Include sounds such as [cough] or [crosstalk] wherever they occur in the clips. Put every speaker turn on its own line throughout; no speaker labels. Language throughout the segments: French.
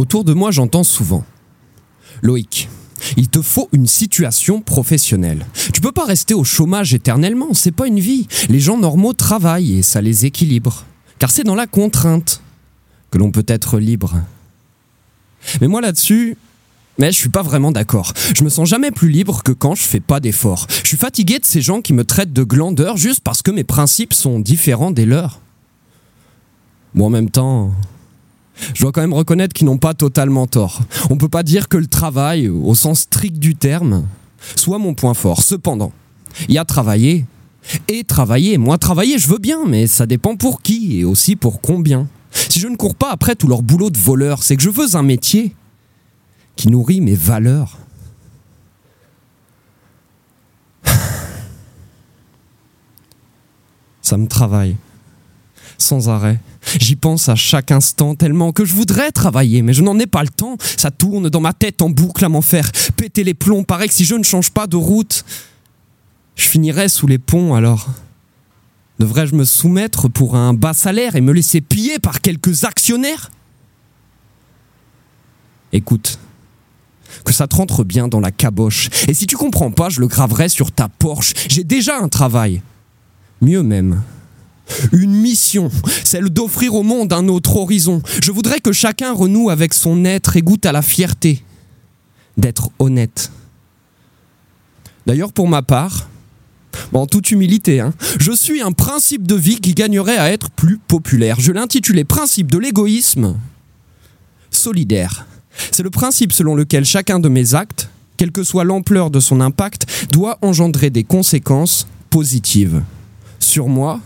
Autour de moi, j'entends souvent Loïc, il te faut une situation professionnelle. Tu peux pas rester au chômage éternellement, c'est pas une vie. Les gens normaux travaillent et ça les équilibre. Car c'est dans la contrainte que l'on peut être libre. Mais moi là-dessus, mais je suis pas vraiment d'accord. Je me sens jamais plus libre que quand je fais pas d'efforts. Je suis fatigué de ces gens qui me traitent de glandeur juste parce que mes principes sont différents des leurs. Bon, en même temps, je dois quand même reconnaître qu'ils n'ont pas totalement tort. On peut pas dire que le travail, au sens strict du terme, soit mon point fort. Cependant, il y a travailler et travailler. Moi, travailler, je veux bien, mais ça dépend pour qui et aussi pour combien. Si je ne cours pas après tout leur boulot de voleur, c'est que je veux un métier qui nourrit mes valeurs. Ça me travaille, sans arrêt. J'y pense à chaque instant tellement que je voudrais travailler, mais je n'en ai pas le temps. Ça tourne dans ma tête en boucle à m'en faire péter les plombs. Pareil que si je ne change pas de route, je finirais sous les ponts alors. Devrais-je me soumettre pour un bas salaire et me laisser piller par quelques actionnaires? Écoute, que ça te rentre bien dans la caboche. Et si tu comprends pas, je le graverai sur ta Porsche. J'ai déjà un travail. Mieux même une mission, celle d'offrir au monde un autre horizon. Je voudrais que chacun renoue avec son être et goûte à la fierté d'être honnête. D'ailleurs, pour ma part, en toute humilité, hein, je suis un principe de vie qui gagnerait à être plus populaire. Je l'intitulais Principe de l'égoïsme solidaire. C'est le principe selon lequel chacun de mes actes, quelle que soit l'ampleur de son impact, doit engendrer des conséquences positives sur moi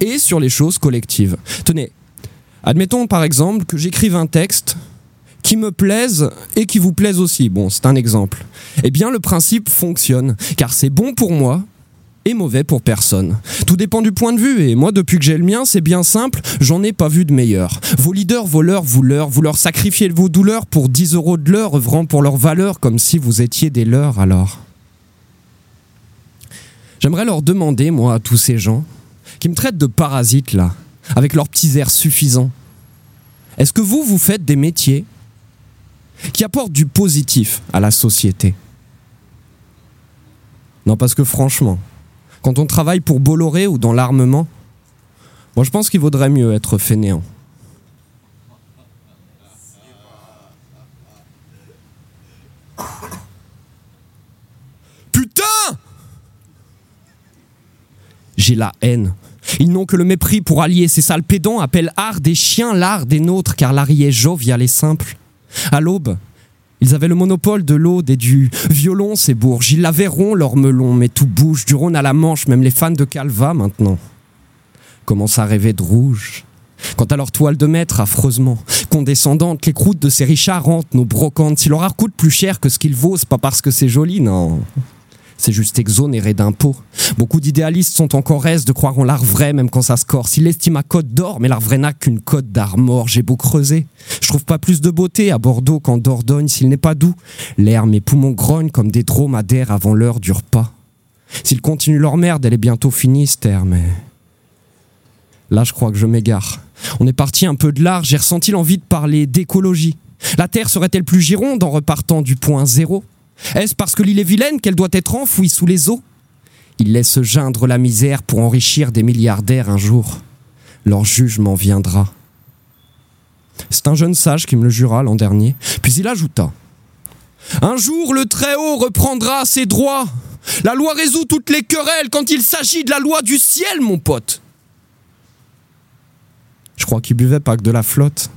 et sur les choses collectives. Tenez, admettons par exemple que j'écrive un texte qui me plaise et qui vous plaise aussi. Bon, c'est un exemple. Eh bien, le principe fonctionne, car c'est bon pour moi et mauvais pour personne. Tout dépend du point de vue, et moi, depuis que j'ai le mien, c'est bien simple, j'en ai pas vu de meilleur. Vos leaders, vos leurs, vous leur, vous leur sacrifiez vos douleurs pour 10 euros de l'heure, œuvrant pour leur valeur, comme si vous étiez des leurs alors. J'aimerais leur demander, moi, à tous ces gens, qui me traitent de parasite là, avec leurs petits airs suffisants. Est-ce que vous, vous faites des métiers qui apportent du positif à la société? Non, parce que franchement, quand on travaille pour Bolloré ou dans l'armement, moi je pense qu'il vaudrait mieux être fainéant. Putain J'ai la haine ils n'ont que le mépris pour allier. Ces sales pédants appellent art des chiens l'art des nôtres, car l'art jovial et simple. À l'aube, ils avaient le monopole de l'aude et du violon, ces bourges. Ils l'avaient rond, leur melon, mais tout bouge, du Rhône à la Manche, même les fans de Calva maintenant commencent à rêver de rouge. Quant à leur toile de maître, affreusement condescendante, les croûtes de ces richards hantent nos brocantes. Si leur art coûte plus cher que ce qu'il vaut, c'est pas parce que c'est joli, non c'est juste exonéré d'impôts. Beaucoup d'idéalistes sont encore aise de croire en l'art vrai, même quand ça se corse. S'il estime à code d'or, mais l'art vrai n'a qu'une code d'art mort. J'ai beau creuser. Je trouve pas plus de beauté à Bordeaux qu'en Dordogne s'il n'est pas doux. L'air, mes poumons grognent comme des dromadaires avant l'heure du repas. S'ils continuent leur merde, elle est bientôt finie, cette terre, mais. Là, je crois que je m'égare. On est parti un peu de l'art, j'ai ressenti l'envie de parler d'écologie. La Terre serait-elle plus gironde en repartant du point zéro? Est-ce parce que l'île est vilaine qu'elle doit être enfouie sous les eaux Il laisse geindre la misère pour enrichir des milliardaires un jour. Leur jugement viendra. C'est un jeune sage qui me le jura l'an dernier. Puis il ajouta Un jour, le Très-Haut reprendra ses droits. La loi résout toutes les querelles quand il s'agit de la loi du ciel, mon pote. Je crois qu'il buvait pas que de la flotte.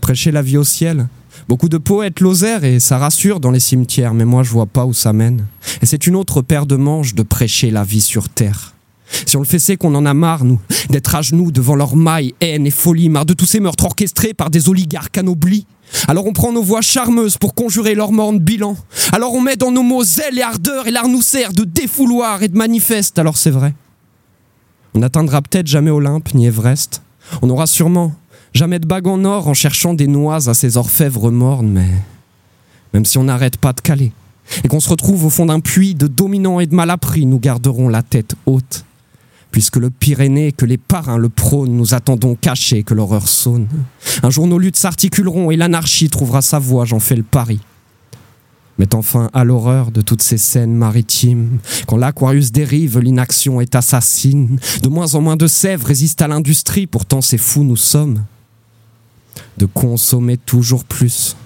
Prêcher la vie au ciel, Beaucoup de poètes l'osèrent et ça rassure dans les cimetières, mais moi je vois pas où ça mène. Et c'est une autre paire de manches de prêcher la vie sur terre. Si on le fait, c'est qu'on en a marre, nous, d'être à genoux devant leur maille, haine et folie, marre de tous ces meurtres orchestrés par des oligarques anoblis. Alors on prend nos voix charmeuses pour conjurer leur morne bilan. Alors on met dans nos mots zèle et ardeur et l'art nous sert de défouloir et de manifeste. Alors c'est vrai. On n'atteindra peut-être jamais Olympe ni Everest. On aura sûrement Jamais de bague en or en cherchant des noix à ces orfèvres mornes, mais même si on n'arrête pas de caler et qu'on se retrouve au fond d'un puits de dominants et de malappris, nous garderons la tête haute. puisque le Pyrénées, que les parrains le prônent, nous attendons cachés que l'horreur sonne. Un jour nos luttes s'articuleront et l'anarchie trouvera sa voie, j'en fais le pari. Mais enfin à l'horreur de toutes ces scènes maritimes. Quand l'Aquarius dérive, l'inaction est assassine. De moins en moins de sèvres résistent à l'industrie, pourtant c'est fou nous sommes. De consommer toujours plus.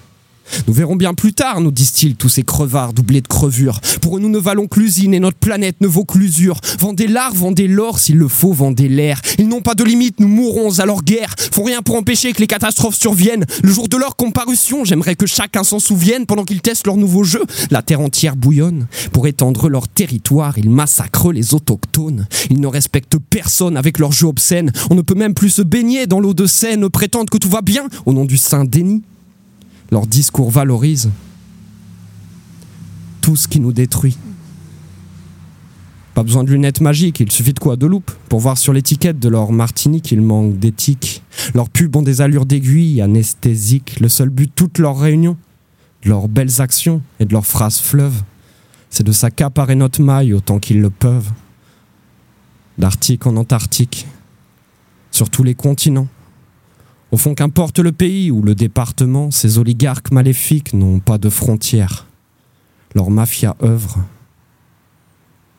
Nous verrons bien plus tard, nous disent-ils, tous ces crevards doublés de crevures. Pour eux, nous ne valons que l'usine et notre planète ne vaut que l'usure. Vendez l'art, vendez l'or, s'il le faut, vendez l'air. Ils n'ont pas de limite, nous mourrons à leur guerre. Font rien pour empêcher que les catastrophes surviennent. Le jour de leur comparution, j'aimerais que chacun s'en souvienne pendant qu'ils testent leur nouveau jeu. La terre entière bouillonne. Pour étendre leur territoire, ils massacrent les autochtones. Ils ne respectent personne avec leur jeu obscène. On ne peut même plus se baigner dans l'eau de Seine, prétendent que tout va bien au nom du saint déni leur discours valorise tout ce qui nous détruit. Pas besoin de lunettes magiques, il suffit de quoi De loupe pour voir sur l'étiquette de leur martini qu'il manque d'éthique. Leurs pubs ont des allures d'aiguille anesthésiques. Le seul but de toutes leurs réunions, de leurs belles actions et de leurs phrases fleuves, c'est de s'accaparer notre maille autant qu'ils le peuvent. D'Arctique en Antarctique, sur tous les continents. Au fond, qu'importe le pays ou le département, ces oligarques maléfiques n'ont pas de frontières. Leur mafia œuvre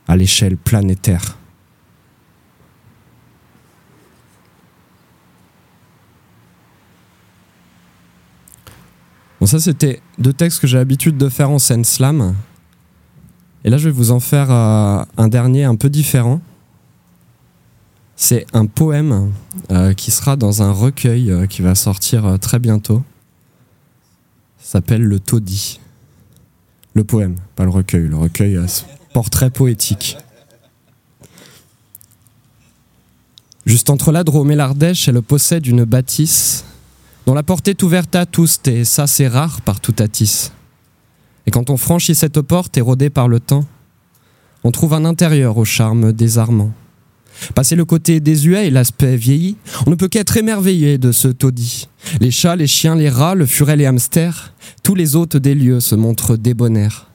à l'échelle planétaire. Bon, ça, c'était deux textes que j'ai l'habitude de faire en scène slam. Et là, je vais vous en faire euh, un dernier un peu différent. C'est un poème euh, qui sera dans un recueil euh, qui va sortir euh, très bientôt. S'appelle Le Taudis. Le poème, pas le recueil. Le recueil, portrait poétique. Juste entre la Drôme et l'Ardèche, elle possède une bâtisse dont la porte est ouverte à tous, et ça c'est rare partout à Tis. Et quand on franchit cette porte érodée par le temps, on trouve un intérieur au charme désarmant. Passé le côté désuet et l'aspect vieilli, on ne peut qu'être émerveillé de ce taudis. Les chats, les chiens, les rats, le furet, les hamsters, tous les hôtes des lieux se montrent débonnaires.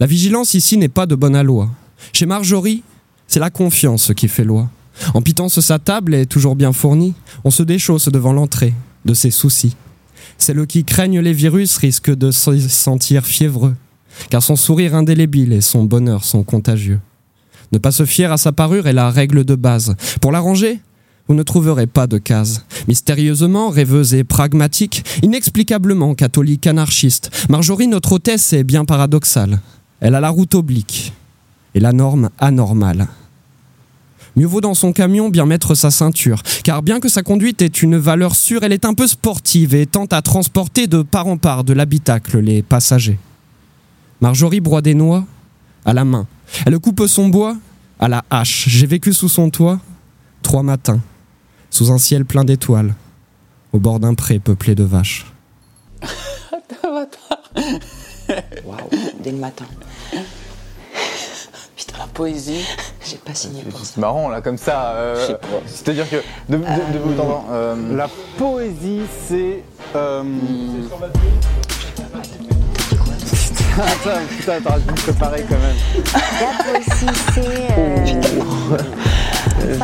La vigilance ici n'est pas de bonne aloi. Chez Marjorie, c'est la confiance qui fait loi. En pitance sa table est toujours bien fournie, on se déchausse devant l'entrée de ses soucis. Celles qui craignent les virus risquent de se sentir fiévreux, car son sourire indélébile et son bonheur sont contagieux. Ne pas se fier à sa parure est la règle de base. Pour l'arranger, vous ne trouverez pas de case. Mystérieusement, rêveuse et pragmatique, inexplicablement catholique anarchiste, Marjorie, notre hôtesse, est bien paradoxale. Elle a la route oblique et la norme anormale. Mieux vaut dans son camion bien mettre sa ceinture, car bien que sa conduite ait une valeur sûre, elle est un peu sportive et tente à transporter de part en part de l'habitacle les passagers. Marjorie broie des noix à la main, elle coupe son bois à la hache. J'ai vécu sous son toit trois matins, sous un ciel plein d'étoiles, au bord d'un pré peuplé de vaches. [laughs]
Waouh, dès le matin. Putain, la poésie, j'ai pas signé pour ça.
C'est marrant là, comme ça. Euh, C'est-à-dire que de, de, de,
euh, La poésie, c'est. Euh... Attends, putain, t'aurais dû me préparer quand même.
Poésie, c'est. Euh,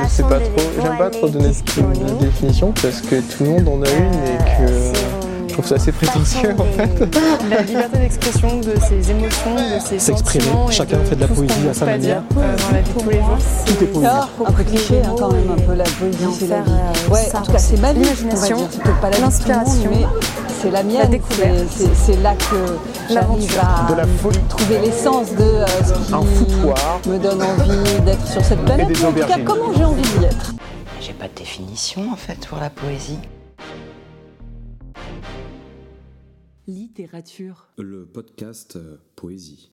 je sais pas trop, j'aime pas trop donner une définition parce que tout le monde en a une et que trouve ça assez prétentieux en fait.
La liberté d'expression de ses émotions, de ses sentiments.
Chacun fait de la poésie à sa manière.
Euh, dans la vie de tous les jours.
Tout est poésie.
Un peu cliché hein, quand même, un peu la poésie. C'est la vie. Ouais, en tout cas, c'est ma vie.
L'imagination,
l'inspiration, c'est la mienne. C'est là que j'arrive à
de la folie.
trouver l'essence de euh, ce qui me donne envie d'être sur cette planète. En tout cas, comment j'ai envie d'y être?
J'ai pas de définition en fait pour la poésie.
Littérature.
Le podcast euh, Poésie.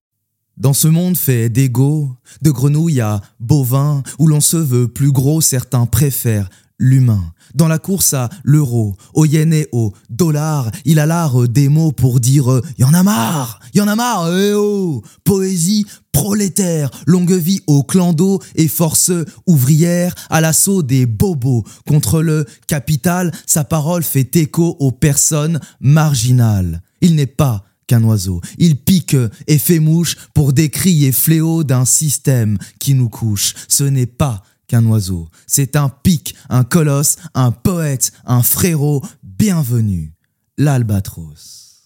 Dans ce monde fait d'ego, de grenouilles à bovins, où l'on se veut plus gros, certains préfèrent l'humain. Dans la course à l'euro, au yen et au dollar, il a l'art des mots pour dire « y en a marre, y en a marre, eh oh !» Poésie prolétaire, longue vie au clando et force ouvrière à l'assaut des bobos. Contre le capital, sa parole fait écho aux personnes marginales. Il n'est pas qu'un oiseau. Il pique et fait mouche pour décrier fléau d'un système qui nous couche. Ce n'est pas
qu'un oiseau. C'est un pic, un colosse, un poète, un frérot. Bienvenue, l'albatros.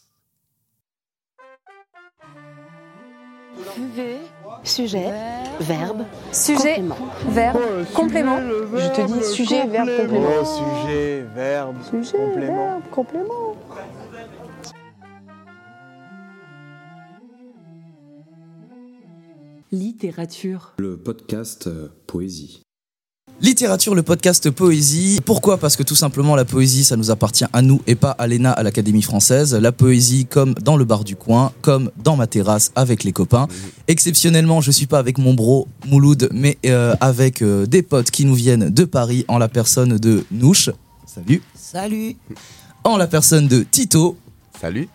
Sujet, verbe,
Sujet,
complément.
verbe, complément. Je te dis sujet, verbe,
complément. sujet, verbe,
Sujet,
complément.
verbe, complément.
Littérature.
Le podcast euh, Poésie.
Littérature, le podcast poésie. Pourquoi? Parce que tout simplement la poésie, ça nous appartient à nous et pas à l'ENA, à l'Académie française. La poésie, comme dans le bar du coin, comme dans ma terrasse avec les copains. Exceptionnellement, je suis pas avec mon bro Mouloud, mais euh, avec euh, des potes qui nous viennent de Paris en la personne de Nouche. Salut.
Salut.
En la personne de Tito.
Salut.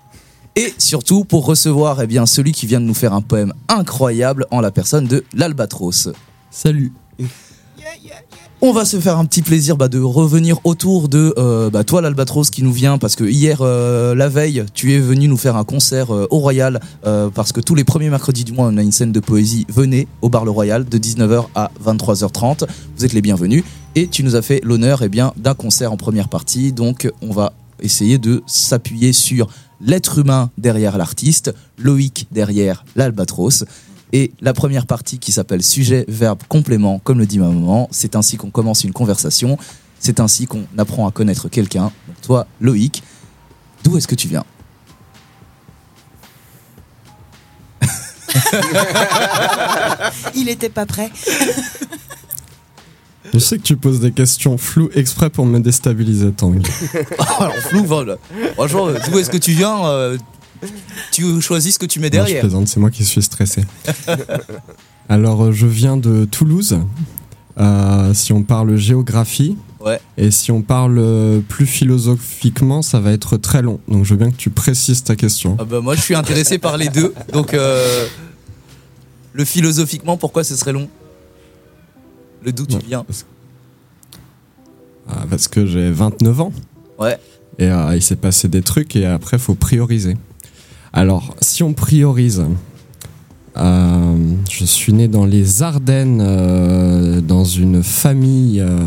Et surtout pour recevoir eh bien, celui qui vient de nous faire un poème incroyable en la personne de l'Albatros.
Salut. [laughs]
On va se faire un petit plaisir bah, de revenir autour de euh, bah, toi l'Albatros qui nous vient parce que hier euh, la veille tu es venu nous faire un concert euh, au Royal parce que tous les premiers mercredis du mois on a une scène de poésie. Venez au bar le Royal de 19h à 23h30. Vous êtes les bienvenus et tu nous as fait l'honneur eh d'un concert en première partie donc on va essayer de s'appuyer sur l'être humain derrière l'artiste, Loïc derrière l'Albatros. Et la première partie qui s'appelle sujet, verbe, complément, comme le dit ma maman, c'est ainsi qu'on commence une conversation, c'est ainsi qu'on apprend à connaître quelqu'un. Donc toi, Loïc, d'où est-ce que tu viens [laughs]
Il était pas prêt.
Je sais que tu poses des questions floues exprès pour me déstabiliser, Tanguy.
Alors flou, vol. Franchement, d'où est-ce que tu viens euh, Tu choisis ce que tu mets
Non, je
derrière.
plaisante, c'est moi qui suis stressé. [laughs] Alors, euh, je viens de Toulouse. Euh, si on parle géographie,
Ouais.
et si on parle euh, plus philosophiquement, ça va être très long. Donc, je veux bien que tu précises ta question.
Ah bah, moi, je suis intéressé par les deux. Donc, euh, le philosophiquement, pourquoi ce serait long? Le d'où tu viens
Ah, parce que j'ai 29 ans.
Ouais.
Et euh, il s'est passé des trucs et après, faut prioriser. Alors, si on priorise, euh, je suis né dans les Ardennes, euh, dans une famille euh,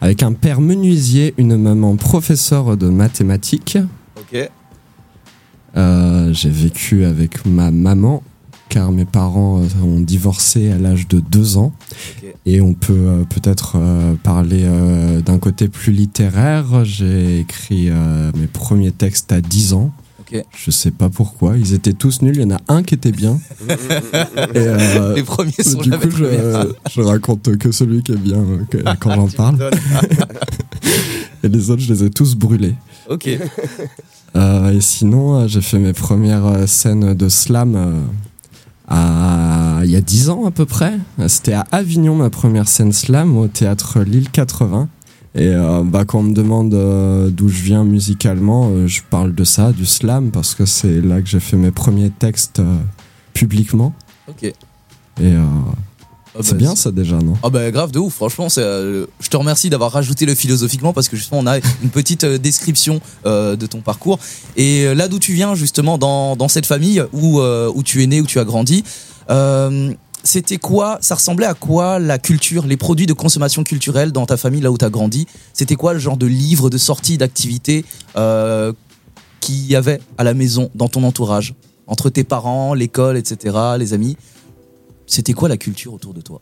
avec un père menuisier, une maman professeure de mathématiques.
Ok.
J'ai vécu avec ma maman car mes parents ont divorcé à l'âge de deux ans.
Ok.
Et on peut euh, peut-être euh, parler euh, d'un côté plus littéraire. J'ai écrit mes premiers textes à 10 ans. Je sais pas pourquoi. Ils étaient tous nuls. Il y en a un qui était bien. [laughs] Et, euh,
Les premiers sont
du coup, je, je raconte que celui qui est bien euh, que- [laughs] quand j'en parle. [laughs] Et les autres, je les ai tous brûlés.
Ok.
Euh, et sinon, j'ai fait mes premières scènes de slam euh, à, il y a 10 ans à peu près. C'était à Avignon, ma première scène slam, au théâtre Lille 80. Et euh, bah, quand on me demande euh, d'où je viens musicalement, euh, je parle de ça, du slam, parce que c'est là que j'ai fait mes premiers textes publiquement.
Ok.
Et euh,
Ah
c'est
bah,
bien ça déjà, non?
Ah bah grave de ouf, franchement, c'est, euh, je te remercie d'avoir rajouté le philosophiquement parce que justement on a une petite euh, description euh, de ton parcours. Et là d'où tu viens justement dans, dans cette famille où, où tu es né, où tu as grandi, c'était quoi, ça ressemblait à quoi la culture, les produits de consommation culturelle dans ta famille là où tu as grandi? C'était quoi le genre de livres, de sorties, d'activités euh, qu'il y avait à la maison, dans ton entourage? Entre tes parents, l'école, etc., les amis? C'était quoi la culture autour de toi?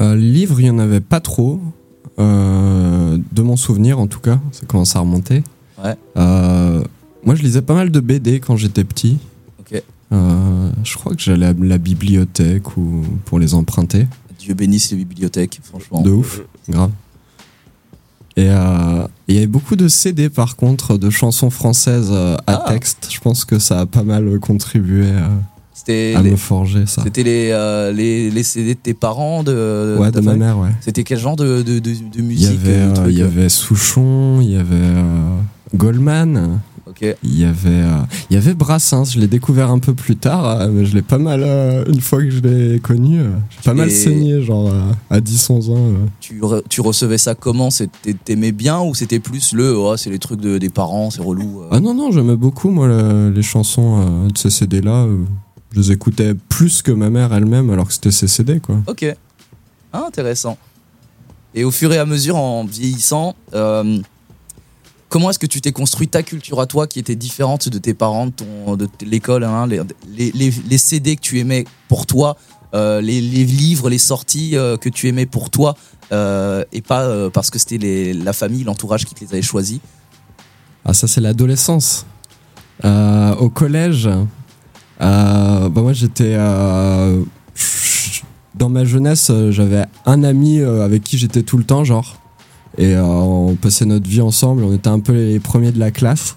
Euh, livres, il n'y en avait pas trop. euh, de mon souvenir, en tout cas. Ça commence à remonter.
Ouais.
Euh, moi, je lisais pas mal de BD quand j'étais petit. Euh, je crois que j'allais à la bibliothèque ou pour les emprunter.
Dieu bénisse les bibliothèques, franchement.
De ouf, grave. Et euh, il y avait beaucoup de CD par contre, de chansons françaises euh, à
Ah.
texte. Je pense que ça a pas mal contribué à
les,
me forger ça.
c'était les, euh, les, les CD de tes parents, de,
Ouais, de ma mère, ouais.
C'était quel genre de, de, de, musique
il y avait Souchon, il y avait Goldman. Il y avait, euh, il y avait Brassens, je l'ai découvert un peu plus tard, euh, mais je l'ai pas mal, euh, une fois que je l'ai connu, euh, j'ai pas mal saigné, genre à 10-11 ans.
Tu, re- tu recevais ça comment? T'aimais bien ou c'était plus le oh, c'est les trucs de, des parents, c'est relou
Ah non, non, j'aimais beaucoup, moi, le- les chansons de ces CD-là. euh, je les écoutais plus que ma mère elle-même, alors que c'était ses CD, quoi.
Ok. Ah, intéressant. Et au fur et à mesure, en vieillissant, comment est-ce que tu t'es construit ta culture à toi qui était différente de tes parents, de, l'école, hein, les, CD que tu aimais pour toi, euh, les, livres, les sorties euh, que tu aimais pour toi, euh, et pas parce que c'était la famille, l'entourage qui te les avait choisis?
Ah, ça, c'est l'adolescence. Au collège, bah moi, j'étais. dans ma jeunesse, j'avais un ami avec qui j'étais tout le temps, genre. Et euh, on passait notre vie ensemble, on était un peu les premiers de la classe.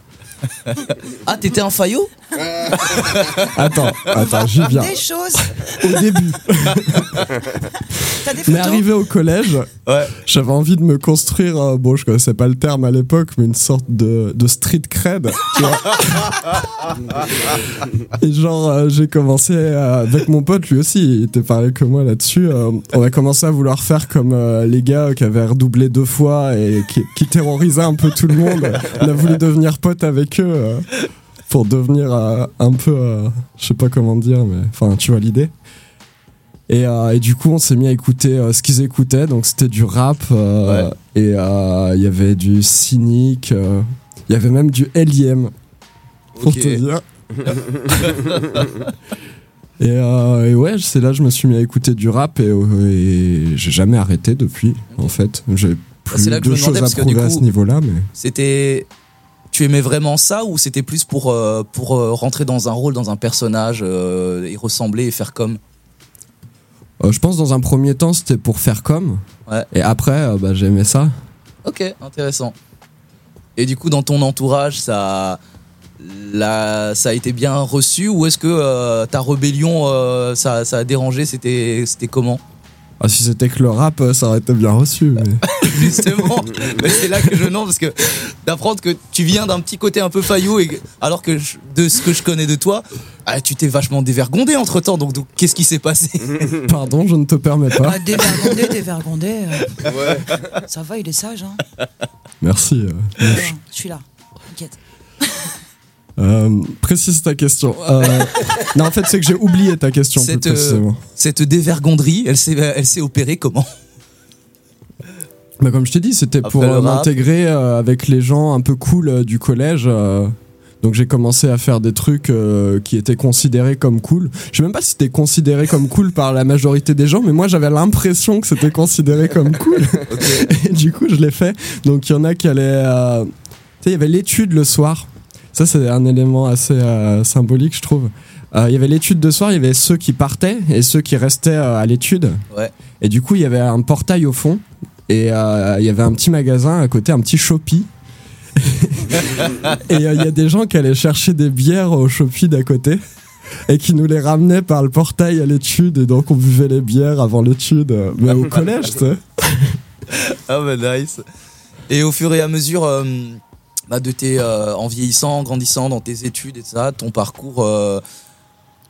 Ah, t'étais un faillot? [laughs]
Attends, attends, j'y viens.
Des choses.
Au début.
T'as des
Mais arrivé au collège, j'avais envie de me construire, euh, bon, je connaissais pas le terme à l'époque, mais une sorte de, de street cred. tu vois. [laughs] Et genre, euh, j'ai commencé euh, avec mon pote, lui aussi, il était pareil que moi là-dessus. euh, on a commencé à vouloir faire comme euh, les gars qui avaient redoublé deux fois et qui, qui terrorisaient un peu tout le monde. On a voulu devenir pote avec eux. Pour devenir euh, un peu, euh, je sais pas comment dire, mais enfin, tu vois l'idée. Et, euh, et du coup, on s'est mis à écouter euh, ce qu'ils écoutaient. Donc, c'était du rap. euh, Et il y avait du cynique. Il y avait même du LIM. Pour te dire. [laughs] et, et ouais, c'est là que je me suis mis à écouter du rap. Et, et j'ai jamais arrêté depuis, en fait. J'ai plus
c'est là que je
de
me demandais,
choses à
parce que du
prouver à
coup-
ce niveau-là. Mais...
C'était. Tu aimais vraiment ça ou c'était plus pour, euh, pour euh, rentrer dans un rôle, dans un personnage euh, et ressembler et faire comme?
Je pense dans un premier temps, c'était pour faire comme.
Ouais.
Et après, bah, j'aimais ça.
Ok, intéressant. Et du coup, dans ton entourage, ça, la, ça a été bien reçu ou est-ce que ta rébellion, ça, ça a dérangé? C'était c'était comment?
Ah, si c'était que le rap, euh, ça aurait été bien reçu. Mais... [laughs]
Justement, mais c'est là que je non parce que d'apprendre que tu viens d'un petit côté un peu faillot et que- alors que je- de ce que je connais de toi, ah, tu t'es vachement dévergondé entre temps. Donc, donc, qu'est-ce qui s'est passé [laughs]
Pardon, je ne te permets pas.
Ah, dévergondé, dévergondé. euh, Ça va, il est sage. Hein.
Merci. euh.
Je suis là. T'inquiète.
Euh, précise ta question. Euh, [laughs] non, en fait, c'est que j'ai oublié ta question
cette,
plus
euh,
précisément.
cette dévergonderie, elle s'est elle s'est opérée comment?
Bah, comme je t'ai dit, c'était
Après
pour euh, m'intégrer euh, avec les gens un peu cool euh, du collège. euh, donc j'ai commencé à faire des trucs euh, qui étaient considérés comme cool. Je sais même pas si c'était considéré comme cool par la majorité des gens, mais moi j'avais l'impression que c'était considéré comme cool. [laughs] Et du coup je l'ai fait. Donc il y en a qui allaient... euh, Tu sais, il y avait l'étude le soir. Ça c'est un élément assez euh, symbolique je trouve. Euh, Il y avait l'étude de soir, il y avait ceux qui partaient et ceux qui restaient euh, à l'étude.
Ouais.
Et du coup, il y avait un portail au fond et euh, il y avait un petit magasin à côté, un petit Shopee. [laughs] et euh, il y a des gens qui allaient chercher des bières au Shopee d'à côté et qui nous les ramenaient par le portail à l'étude et donc on buvait les bières avant l'étude, mais au [laughs] collège, tu sais.
Ah bah nice. Et au fur et à mesure bah, de tes, euh, en vieillissant, en grandissant dans tes études et ça, ton parcours, euh,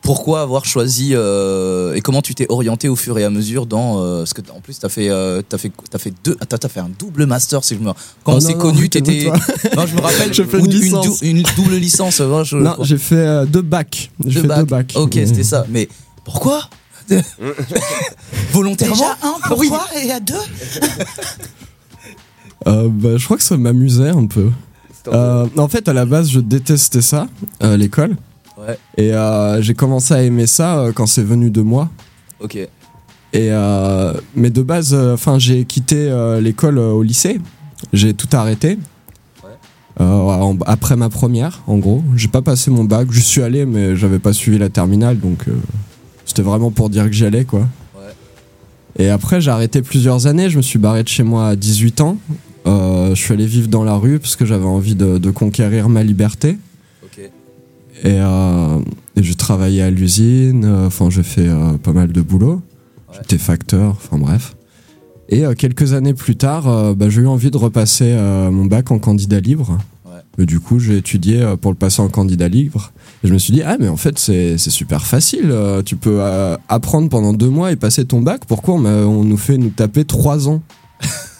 pourquoi avoir choisi euh, et comment tu t'es orienté au fur et à mesure dans euh, ce que en plus t'as fait euh, t'as fait t'as fait deux t'as, t'as fait un double master si je me quand
Oh
on s'est connu t'étais [laughs] non je me rappelle
J'ai fait
ou
une
une, dou- une double licence je-
Non, j'ai fait euh, deux bacs. J'ai
Deux
fait deux bacs.
ok c'était ça. Mais pourquoi? [laughs] Volontairement?
Déjà un, pourquoi? Et il y a deux?
Euh, bah, je crois que ça m'amusait un peu. Euh, en fait, à la base, je détestais ça, euh, l'école.
Ouais.
Et euh, j'ai commencé à aimer ça quand c'est venu de moi.
ok
Et mais de base, enfin, j'ai quitté l'école au lycée. J'ai tout arrêté. En- après ma première, en gros, j'ai pas passé mon bac. Je suis allé, mais j'avais pas suivi la terminale, donc c'était vraiment pour dire que j'y allais, quoi. Et après, j'ai arrêté plusieurs années. Je me suis barré de chez moi à 18 ans. Euh, je suis allé vivre dans la rue parce que j'avais envie de, de conquérir ma liberté. Et, euh, et j'ai travaillé à l'usine, euh, enfin j'ai fait pas mal de boulot. J'étais facteur, enfin bref. Et euh, quelques années plus tard, euh, bah, j'ai eu envie de repasser euh, mon bac en candidat libre. Et du coup, j'ai étudié pour le passer en candidat libre. Et je me suis dit, ah mais en fait c'est super facile. tu peux apprendre pendant deux mois et passer ton bac. Pourquoi on, on nous fait nous taper trois ans?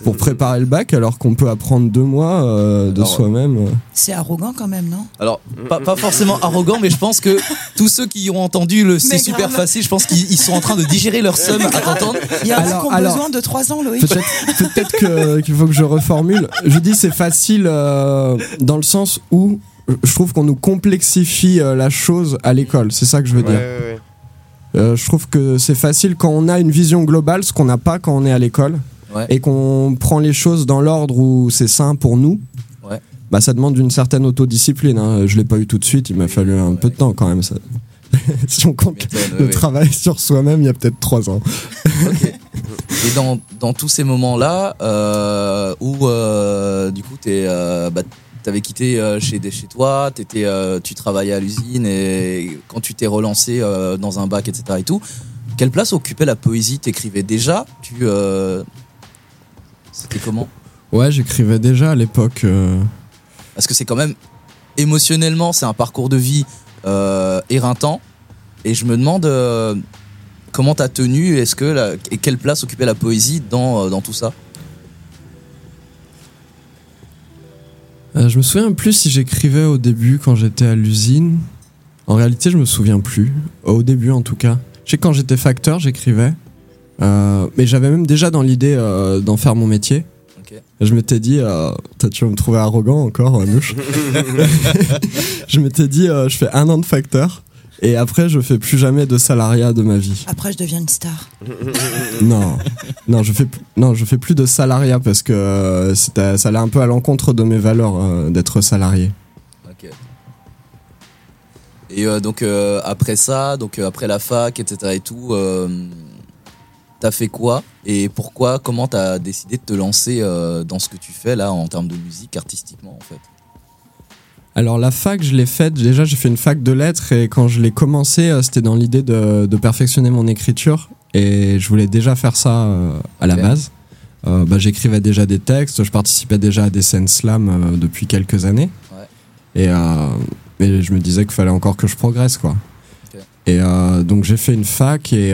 Pour préparer le bac alors qu'on peut apprendre deux mois euh, de soi-même.
C'est arrogant quand même, non?
Alors, pas, pas forcément arrogant, mais je pense que tous ceux qui ont entendu le c'est super
grave.
facile, je pense qu'ils ils sont en train de digérer leur somme à t'entendre.
Il y a
Alors-
qui ont
alors-
besoin de 3 ans, Loïc.
Peut-être peut-être que- qu'il faut que je reformule. Je dis c'est facile euh, dans le sens où je trouve qu'on nous complexifie euh, la chose à l'école. C'est ça que je veux
Ouais,
dire.
ouais, ouais.
Euh, je trouve que c'est facile quand on a une vision globale, ce qu'on n'a pas quand on est à l'école,
Ouais.
et qu'on prend les choses dans l'ordre où c'est sain pour nous.
Ouais.
Bah, ça demande une certaine autodiscipline. Hein. Je l'ai pas eu tout de suite, il m'a fallu un peu de temps quand même. Ça. [laughs] si on compte le travail sur soi-même, il y a peut-être trois ans. [laughs]
Et dans, dans tous ces moments-là, euh, où euh, du coup, t'es, euh, bah, t'avais quitté euh, chez, chez toi, t'étais, euh, tu travaillais à l'usine, et quand tu t'es relancé euh, dans un bac, etc. et tout, quelle place occupait la poésie? T'écrivais déjà? Tu C'était comment
Ouais, j'écrivais déjà à l'époque. euh,
Parce que c'est quand même émotionnellement, c'est un parcours de vie euh, éreintant. Et je me demande euh, comment t'as tenu, est-ce que la- et quelle place occupait la poésie dans, dans tout ça?
Je me souviens plus si j'écrivais au début quand j'étais à l'usine. En réalité, je me souviens plus. Au début, en tout cas. Je sais que quand j'étais facteur, j'écrivais. Euh, mais j'avais même déjà dans l'idée euh, d'en faire mon métier. Je m'étais dit, euh, tu vas me trouver arrogant encore, Anouche. [laughs] [laughs] je m'étais dit, euh, je fais un an de facteur. Et après, je fais plus jamais de salariat de ma vie.
Après, je deviens une star. [laughs]
Non, non, je fais non, je fais plus de salariat parce que euh, ça allait un peu à l'encontre de mes valeurs euh, d'être salarié.
Ok. Et euh, donc euh, après ça, donc euh, après la fac, etc. et tout, euh, t'as fait quoi et pourquoi Comment t'as décidé de te lancer euh, dans ce que tu fais là en termes de musique artistiquement en fait?
Alors la fac, je l'ai faite. Déjà, j'ai fait une fac de lettres et quand je l'ai commencé, euh, c'était dans l'idée de, de perfectionner mon écriture et je voulais déjà faire ça euh, à la base. Euh, bah, j'écrivais déjà des textes, je participais déjà à des scènes slam depuis quelques années.
Ouais.
Et, et je me disais qu'il fallait encore que je progresse, quoi. Et donc j'ai fait une fac et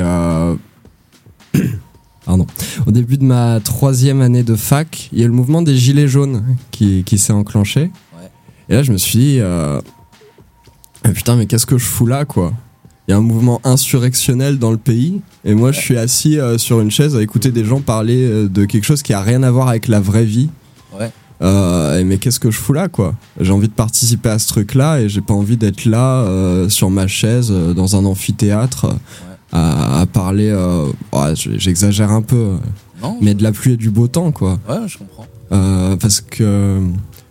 [coughs] pardon. Au début de ma troisième année de fac, il y a le mouvement des gilets jaunes qui, qui s'est enclenché.
Ouais.
Et là, je me suis dit, euh, ah, putain, mais qu'est-ce que je fous là, quoi? Il y a un mouvement insurrectionnel dans le pays, et moi, je suis assis euh, sur une chaise à écouter des gens parler euh, de quelque chose qui a rien à voir avec la vraie vie.
Ouais.
Euh, et mais qu'est-ce que je fous là, quoi? J'ai envie de participer à ce truc-là, et j'ai pas envie d'être là euh, sur ma chaise euh, dans un amphithéâtre. euh, À, à parler, euh, ouais, j'exagère un peu,
Non
mais de la pluie et du beau temps, quoi.
Ouais, je comprends.
Euh, parce que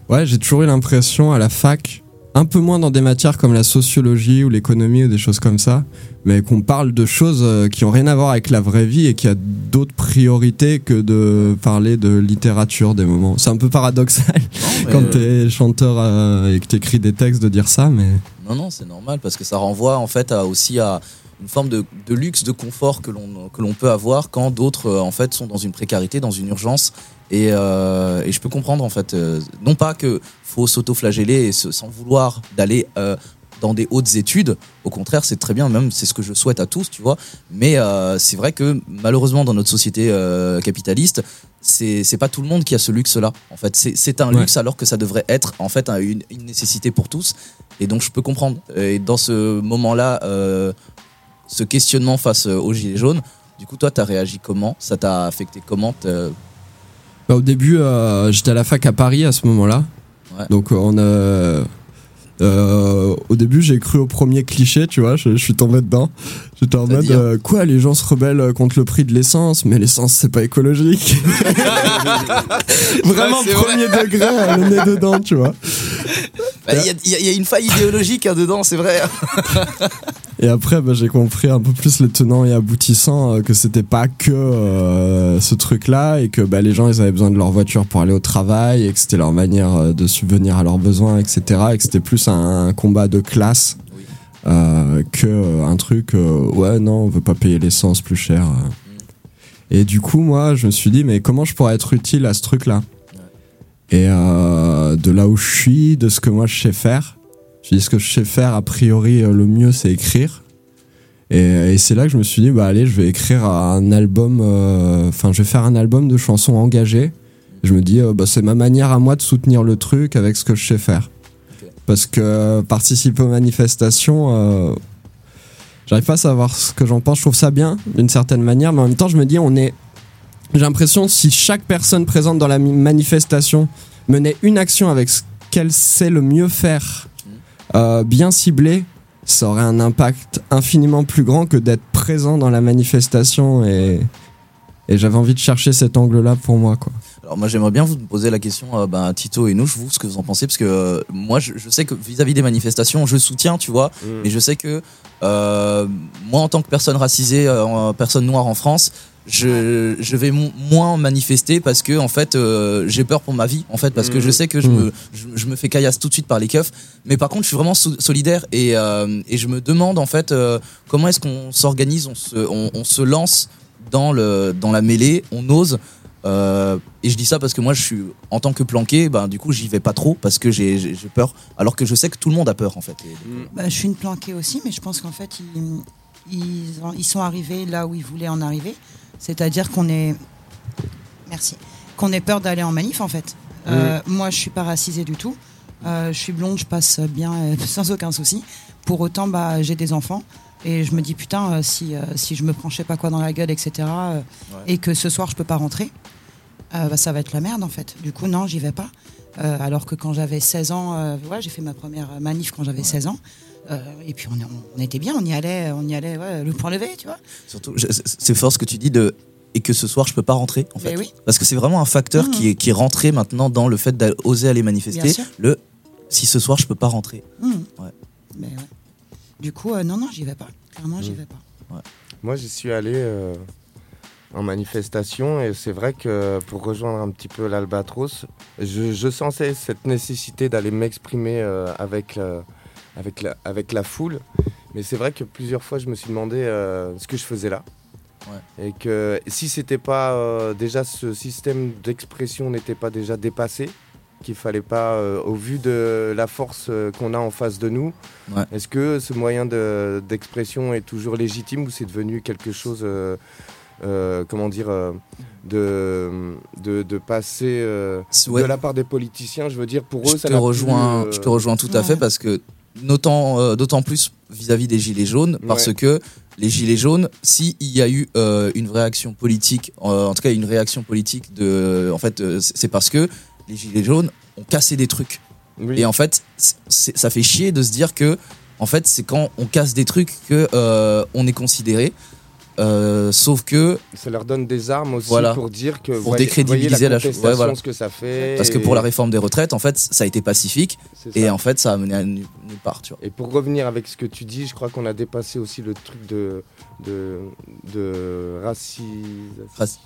ouais, j'ai toujours eu l'impression à la fac, un peu moins dans des matières comme la sociologie ou l'économie ou des choses comme ça, mais qu'on parle de choses euh, qui ont rien à voir avec la vraie vie et qu'il y a d'autres priorités que de parler de littérature des moments. C'est un peu paradoxal
mais-
quand t'es chanteur et que t'écris des textes de dire ça, mais
Non, non, c'est normal parce que ça renvoie en fait à, aussi à une forme de, de luxe, de confort que l'on que l'on peut avoir quand d'autres euh, en fait sont dans une précarité, dans une urgence. Et, euh, et je peux comprendre en fait, euh, non pas que faut s'auto-flageller et se- sans vouloir d'aller euh, dans des hautes études. Au contraire, c'est très bien, même c'est ce que je souhaite à tous, tu vois. Mais euh, c'est vrai que malheureusement dans notre société euh, capitaliste, c'est c'est pas tout le monde qui a ce luxe-là. En fait, c'est c'est un
Ouais.
luxe alors que ça devrait être en fait un- une, une nécessité pour tous. Et donc je peux comprendre. Et dans ce moment-là, euh, ce questionnement face euh, aux gilets jaunes, du coup toi t'as réagi comment? Ça t'a affecté comment T'as-
Bah, au début, euh, j'étais à la fac à Paris à ce moment-là.
Ouais.
Donc euh, on a. euh, au début, j'ai cru au premier cliché, tu vois, je, je suis tombé dedans. J'étais en mode euh, quoi, les gens se rebellent contre le prix de l'essence, mais l'essence c'est pas écologique. [laughs] [laughs] Vraiment
Ouais, c'est vrai.
premier degré, euh, le nez dedans, tu vois.
Bah, Il y, a- y y une faille idéologique hein, dedans, c'est vrai. [laughs]
Et après, bah, j'ai compris un peu plus les tenants et aboutissants euh, que c'était pas que euh, ce truc-là et que bah, les gens ils avaient besoin de leur voiture pour aller au travail et que c'était leur manière euh, de subvenir à leurs besoins, etc. Et que c'était plus un, combat de classe euh, que un truc ouais non on veut pas payer l'essence plus cher. Et du coup, moi, je me suis dit mais comment je pourrais être utile à ce truc-là? Et de là où je suis, de ce que moi je sais faire. Je dis ce que je sais faire, a priori, euh, le mieux, c'est écrire. Et, et c'est là que je me suis dit, bah allez, je vais écrire un album, euh, enfin, je vais faire un album de chansons engagées Je me dis, euh, bah, c'est ma manière à moi de soutenir le truc avec ce que je sais faire. Parce que participer aux manifestations, euh, j'arrive pas à savoir ce que j'en pense. Je trouve ça bien d'une certaine manière, mais en même temps, je me dis, on est. J'ai l'impression si chaque personne présente dans la manifestation menait une action avec ce qu'elle sait le mieux faire, euh, bien ciblée, ça aurait un impact infiniment plus grand que d'être présent dans la manifestation et, et j'avais envie de chercher cet angle-là pour moi quoi.
Alors moi j'aimerais bien vous poser la question, euh, ben, Tito et Nouche, vous, ce que vous en pensez, parce que euh, moi je, je sais que vis-à-vis des manifestations, je soutiens, tu vois,
Mm.
mais je sais que euh, moi en tant que personne racisée, euh, personne noire en France, je, je vais mo- moins manifester parce que en fait euh, j'ai peur pour ma vie en fait parce que
Mm.
je sais que je,
Mm.
me, je, je me fais caillasse tout de suite par les keufs mais par contre je suis vraiment so- solidaire et, euh, et je me demande en fait euh, comment est-ce qu'on s'organise on se, on, on se lance dans, le, dans la mêlée on ose euh, et je dis ça parce que moi je suis en tant que planqué ben du coup j'y vais pas trop parce que j'ai j'ai- peur alors que je sais que tout le monde a peur en fait Et-
Bah, je suis une planquée aussi, mais je pense qu'en fait, ils, ils, ont- ils sont arrivés là où ils voulaient en arriver. C'est-à-dire qu'on est. Merci. Qu'on ait peur d'aller en manif, en fait. Euh, Moi, je suis pas racisée du tout. Euh, je suis blonde, je passe bien euh, [laughs] sans aucun souci. Pour autant, bah, j'ai des enfants. Et je me dis, putain, si, si je me prends je sais pas quoi dans la gueule, etc., et que ce soir, je peux pas rentrer, bah, ça va être la merde, en fait. Du coup, non, j'y vais pas. Alors que quand j'avais 16 ans, ouais, j'ai fait ma première manif quand j'avais 16 ans. Euh, et puis on, on était bien, on y allait, on y allait ouais, le point levé, tu vois.
Surtout, c'est- fort ce que tu dis de et que ce soir je peux pas rentrer en fait.
Oui.
Parce que c'est vraiment un facteur qui est qui est rentré maintenant dans le fait d'oser aller manifester.
Bien sûr.
Le si ce soir je peux pas rentrer. Ouais.
Mais ouais. Du coup, euh, non, non, j'y vais pas. Clairement, j'y
Mhm.
vais pas.
Moi, j'y suis allé euh, en manifestation et c'est vrai que pour rejoindre un petit peu l'Albatros, je, je sentais cette nécessité d'aller m'exprimer euh, avec, euh, avec, la, avec la foule. Mais c'est vrai que plusieurs fois, je me suis demandé euh, ce que je faisais là. Et que si c'était pas euh, déjà ce système d'expression n'était pas déjà dépassé, qu'il fallait pas, euh, au vu de la force euh, qu'on a en face de nous,
Ouais.
est-ce que ce moyen de- d'expression est toujours légitime ou c'est devenu quelque chose, euh, euh, comment dire, euh, de, de, de passer euh,
Ouais.
de la part des politiciens Je veux dire, pour eux,
je
ça
te
plus,
rejoins,
euh,
je te rejoins tout à fait parce que d'autant euh, d'autant plus vis-à-vis des gilets jaunes parce
Ouais.
que les gilets jaunes, s'il y a eu euh, une réaction politique, euh, en tout cas une réaction politique de, en fait, euh, c'est parce que les gilets jaunes ont cassé des trucs.
Oui.
Et en fait, ça fait chier de se dire que, en fait, c'est quand on casse des trucs que euh, on est considéré. Euh, sauf que
Ça leur donne des armes aussi
Voilà.
pour dire que
pour
voyez-
décrédibiliser
voyez
la chose.
contestation,
Ouais, voilà.
ce que ça fait.
Parce que pour la réforme des retraites, en fait, ça a été pacifique et en fait, ça a mené à nulle nulle part. Tu vois.
Et pour revenir avec ce que tu dis, je crois qu'on a dépassé aussi le truc de, de, de racisation.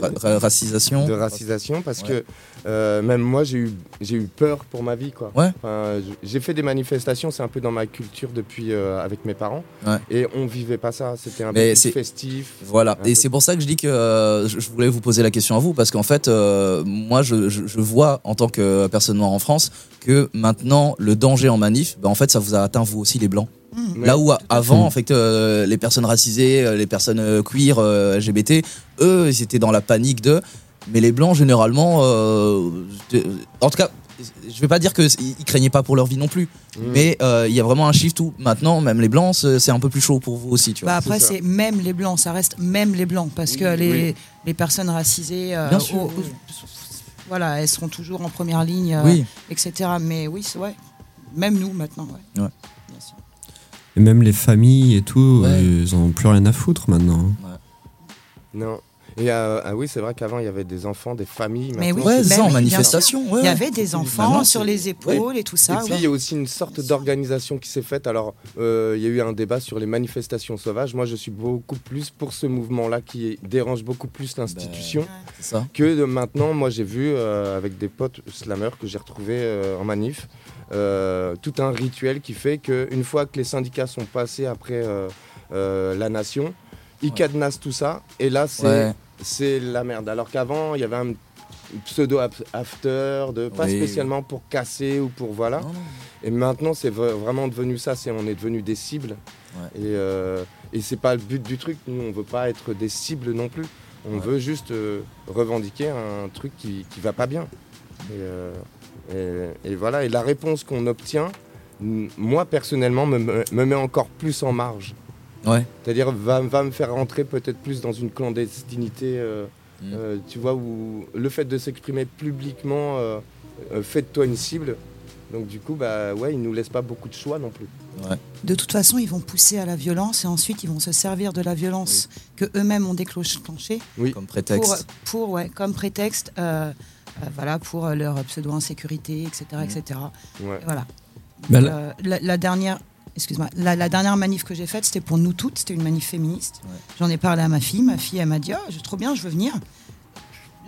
Ra- ra- racisation.
De racisation, parce
Ouais.
que euh, même moi, j'ai eu, j'ai eu peur pour ma vie. Quoi.
Ouais.
Enfin, j'ai fait des manifestations, c'est un peu dans ma culture depuis euh, avec mes parents.
Ouais.
Et on vivait pas ça, c'était un peu festif.
Voilà, et c'est pour ça que je dis que euh, je voulais vous poser la question à vous, parce qu'en fait, moi, je, je- je vois en tant que personne noire en France que maintenant, le danger en manif, bah, en fait, ça vous a atteint vous aussi les blancs.
Mmh.
Là où avant,
Mmh.
en fait, euh, les personnes racisées, euh, les personnes euh, queer, euh, LGBT, eux, ils étaient dans la panique de. Mais les blancs, généralement, euh, de- en tout cas, je vais pas dire qu'ils ils craignaient pas pour leur vie non plus,
Mmh.
mais euh, il y a vraiment un shift où maintenant, même les blancs, c'est un peu plus chaud pour vous aussi, tu vois.
Bah après, c'est même les blancs, ça reste même les blancs, parce que les,
oui.
les personnes racisées, euh,
Bien sûr,
au-
oui.
voilà, elles seront toujours en première ligne, euh,
Oui.
etc. Mais oui, c'est ouais. Même nous maintenant, ouais.
Ouais.
Et même les familles et tout,
Ouais.
ils ont plus rien à foutre maintenant.
Non. Et euh, ah oui, c'est vrai qu'avant, il y avait des enfants, des familles.
Mais oui,
Ouais, ça, en manifestation, ouais,
Il y avait des enfants
Maintenant,
sur les épaules et tout ça.
Et puis
ouais.
il y a aussi une sorte d'organisation qui s'est faite. Alors euh, il y a eu un débat sur les manifestations sauvages. Moi je suis beaucoup plus pour ce mouvement-là qui dérange beaucoup plus l'institution
C'est ça.
que de maintenant. Moi j'ai vu euh, avec des potes slammers que j'ai retrouvés euh, en manif euh, tout un rituel qui fait qu'une fois que les syndicats sont passés après euh, euh, la nation, ils cadenassent tout ça. Et là c'est
Ouais.
c'est la merde. Alors qu'avant il y avait un pseudo after de pas
Oui.
spécialement pour casser ou pour voilà et maintenant c'est vra- vraiment devenu ça c'est on est devenu des cibles
Ouais.
et, euh, et c'est pas le but du truc nous on veut pas être des cibles non plus On veut juste revendiquer un truc qui, qui va pas bien. Et, et- et voilà, et la réponse qu'on obtient, moi personnellement, me, me- me met encore plus en marge.
Ouais.
C'est-à-dire va, va me faire rentrer peut-être plus dans une clandestinité, euh,
Mm.
euh, tu vois, où le fait de s'exprimer publiquement euh, euh, fait de toi une cible. Donc du coup, bah ouais, il nous laisse pas beaucoup de choix non plus.
De toute façon, ils vont pousser à la violence et ensuite ils vont se servir de la violence que eux-mêmes ont déclenchée
Oui.
Comme prétexte.
pour ouais, comme prétexte, euh, euh, voilà, pour leur pseudo-insécurité, etc., etc.
Ouais.
Et Voilà.
Bah,
Donc,
là-
euh, la, la dernière, excuse-moi, la, la dernière manif que j'ai faite, c'était pour nous toutes, c'était une manif féministe. J'en ai parlé à ma fille, ma fille, elle m'a dit, oh, trop bien, je veux venir.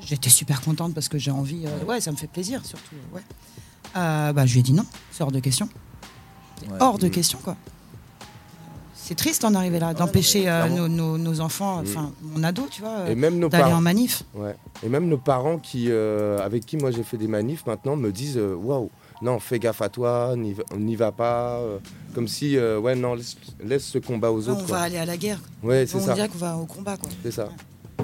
J'étais super contente parce que j'ai envie, euh, ouais, ça me fait plaisir surtout, ouais. Euh, bah, je lui ai dit non, c'est hors de question.
Ouais.
hors de
Mm.
question, quoi. C'est triste d'en arriver là, d'empêcher euh, nos, nos- nos enfants,
Mm.
enfin mon ado, tu vois,
Et même nos
d'aller
parents.
en manif.
Ouais. Et même nos parents qui, euh, avec qui moi j'ai fait des manifs maintenant me disent euh, waouh, non, fais gaffe à toi, n'y va- n'y va pas. euh, comme si, euh, ouais, non, laisse, laisse ce combat aux
on
autres. quoi.
va aller à la guerre.
Ouais, c'est
on
ça.
dirait qu'on va au combat, quoi.
C'est ça.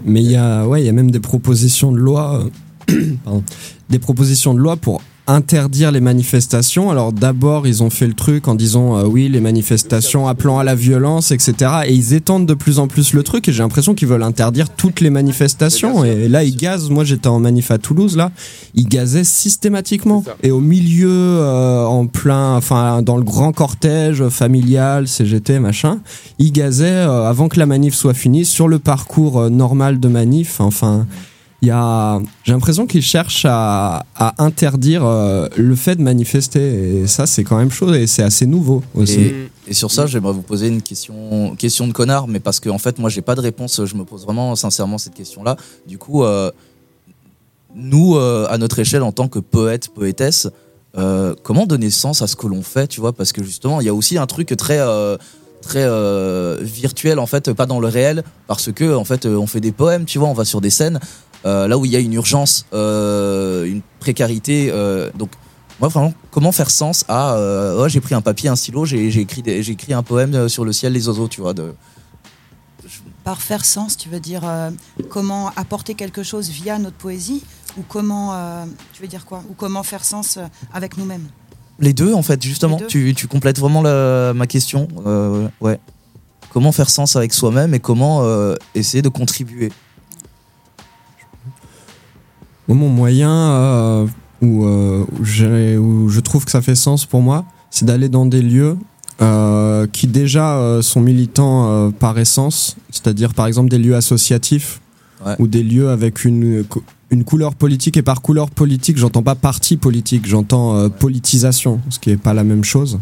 Mais il y a, ouais, il y a même des propositions de loi, euh, [coughs] pardon, des propositions de loi pour interdire les manifestations. Alors d'abord, ils ont fait le truc en disant euh, oui, les manifestations appelant à la violence, etc. Et ils étendent de plus en plus le truc. Et j'ai l'impression qu'ils veulent interdire toutes les manifestations. Et là, ils gazent. Moi, j'étais en manif à Toulouse. Là, ils gazaient systématiquement. Et au milieu, euh, en plein, enfin, dans le grand cortège familial, CGT, machin, ils gazaient euh, avant que la manif soit finie sur le parcours euh, normal de manif. Enfin, il y a, j'ai l'impression qu'ils cherchent à, à interdire euh, le fait de manifester. Et ça, c'est quand même chaud et c'est assez nouveau aussi.
Et, et sur ça, j'aimerais vous poser une question, question de connard, mais parce que en fait, moi, j'ai pas de réponse. Je me pose vraiment sincèrement cette question-là. Du coup, euh, nous, euh, à notre échelle, en tant que poète, poétesse, euh, comment donner sens à ce que l'on fait, tu vois? Parce que justement, il y a aussi un truc très euh, très euh, virtuel en fait, pas dans le réel, parce que en fait, on fait des poèmes, tu vois, on va sur des scènes euh, là où il y a une urgence, euh, une précarité, euh, donc moi, vraiment, comment faire sens à. ouais, j'ai pris un papier, un stylo, j'ai écrit, des- écrit un poème sur le ciel, les oiseaux, tu vois. De...
Par faire sens, tu veux dire comment apporter quelque chose via notre poésie ou comment, tu veux dire quoi Ou comment faire sens avec nous-mêmes?
Les deux, en fait, justement. Tu, tu complètes vraiment la- ma question. Ouais. Comment faire sens avec soi-même et comment essayer de contribuer?
Mon moyen euh, où, euh, où, où je trouve que ça fait sens pour moi, c'est d'aller dans des lieux euh, qui déjà euh, sont militants euh, par essence, c'est-à-dire par exemple des lieux associatifs
Ouais.
ou des lieux avec une, une couleur politique. Et par couleur politique, j'entends pas parti politique, j'entends euh, politisation, ce qui est pas la même chose.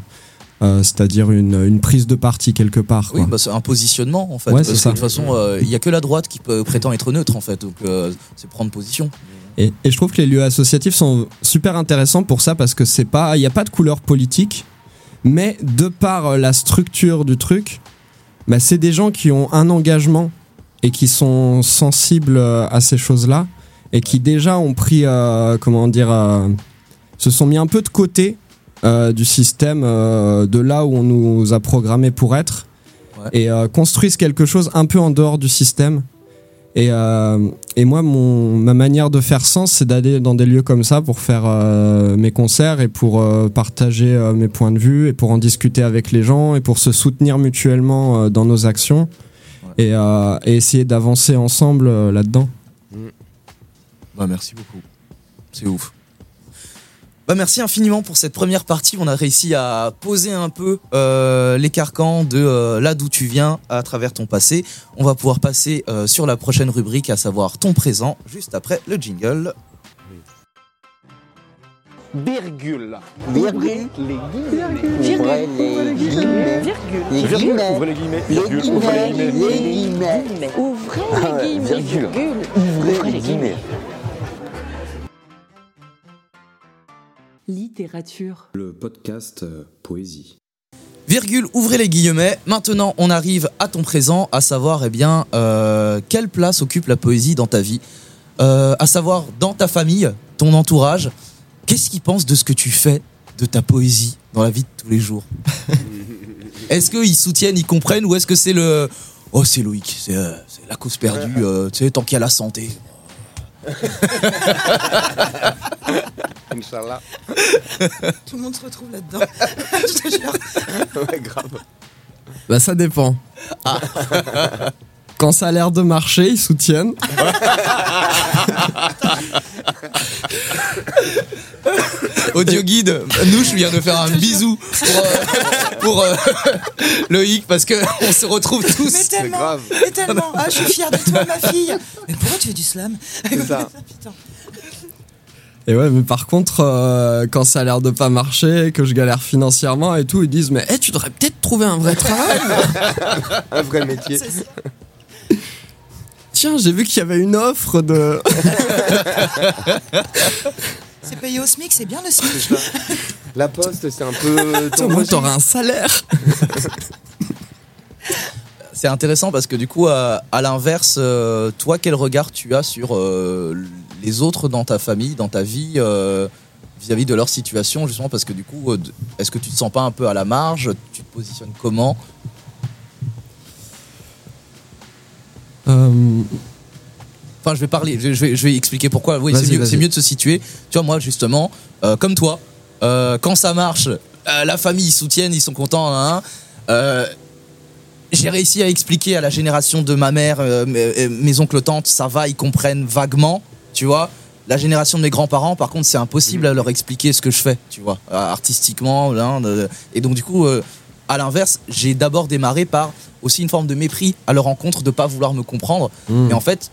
Euh, c'est-à-dire une, une prise de parti quelque part.
Oui, bah, c'est un positionnement, en fait.
Ouais,
parce
c'est
que
ça.
de toute façon, euh, il y a que la droite qui peut, prétend être neutre, en fait. Donc, euh, c'est prendre position.
Et, et je trouve que les lieux associatifs sont super intéressants pour ça parce que c'est pas, il n'y a pas de couleur politique, mais de par la structure du truc, bah, c'est des gens qui ont un engagement et qui sont sensibles à ces choses-là et qui déjà ont pris, comment dire, se sont mis un peu de côté du système, euh, de là où on nous a programmé pour être,
Ouais.
et euh, construisent quelque chose un peu en dehors du système. Et, euh, et moi, mon, ma manière de faire sens, c'est d'aller dans des lieux comme ça pour faire euh, mes concerts et pour euh, partager euh, mes points de vue et pour en discuter avec les gens et pour se soutenir mutuellement euh, dans nos actions et, euh, et essayer d'avancer ensemble euh, là-dedans.
Bah, merci beaucoup. C'est ouf. Bah, merci infiniment pour cette première partie. On a réussi à poser un peu euh, les carcans de euh, là d'où tu viens à travers ton passé. On va pouvoir passer euh, sur la prochaine rubrique, à savoir ton présent, juste après le jingle.
Virgule.
Virgule.
Les guillemets.
Ouvrez les guillemets.
Virgule. Ouvrez les guillemets. Virgule. Ouvrez les
guillemets.
guillemets.
Les guillemets.
Ouvrez
Ah
les guillemets.
virgule.
virgule.
Ouvrez les guillemets.
Littérature. Le podcast euh, Poésie.
Virgule, ouvrez les guillemets. Maintenant, on arrive à ton présent, à savoir, eh bien, euh, quelle place occupe la poésie dans ta vie? Euh, À savoir, dans ta famille, ton entourage, qu'est-ce qu'ils pensent de ce que tu fais, de ta poésie, dans la vie de tous les jours? [laughs] Est-ce qu'ils soutiennent, ils comprennent, ou est-ce que c'est le Oh, c'est Loïc, c'est euh, la cause perdue, euh, tu sais, tant qu'il y a la santé. [laughs]
Inch'Allah.
Tout le monde se retrouve là-dedans. [laughs] Je te jure.
ouais, grave.
Bah ça dépend. [laughs] Quand ça a l'air de marcher, ils soutiennent. [laughs]
Audio guide, nous je viens de faire un bisou pour, euh, pour, euh, [laughs] Loïc parce que on se retrouve tous.
Mais tellement, mais tellement. Ah, je suis fière de toi, ma fille. Mais pourquoi tu fais du slam
ça. [laughs]
Et ouais, mais par contre, euh, quand ça a l'air de pas marcher, que je galère financièrement et tout, ils disent mais eh, tu devrais peut-être trouver un vrai travail.
Un vrai métier.
Tiens, j'ai vu qu'il y avait une offre de. [laughs]
C'est payé au SMIC, c'est bien le SMIC.
La poste, c'est un peu.
Au moins, t'auras un salaire. [laughs]
C'est intéressant parce que du coup, à, à l'inverse, euh, toi, quel regard tu as sur euh, les autres dans ta famille, dans ta vie, euh, vis-à-vis de leur situation, justement parce que du coup, est-ce que tu te sens pas un peu à la marge? Tu te positionnes comment
Euh,
Enfin, je vais parler, je, je vais, je vais expliquer pourquoi. Oui, c'est mieux, mieux de se situer. Tu vois, moi, justement, euh, comme toi, euh, quand ça marche, euh, la famille, ils soutiennent, ils sont contents. hein, euh, j'ai réussi à expliquer à la génération de ma mère, euh, mes, euh, mes oncles, tantes, ça va, ils comprennent vaguement, tu vois. La génération de mes grands-parents, par contre, c'est impossible à leur expliquer ce que je fais, tu vois, euh, artistiquement. hein, et donc, du coup, euh, à l'inverse, j'ai d'abord démarré par aussi une forme de mépris à leur rencontre, de pas vouloir me comprendre.
Mm.
Et en fait,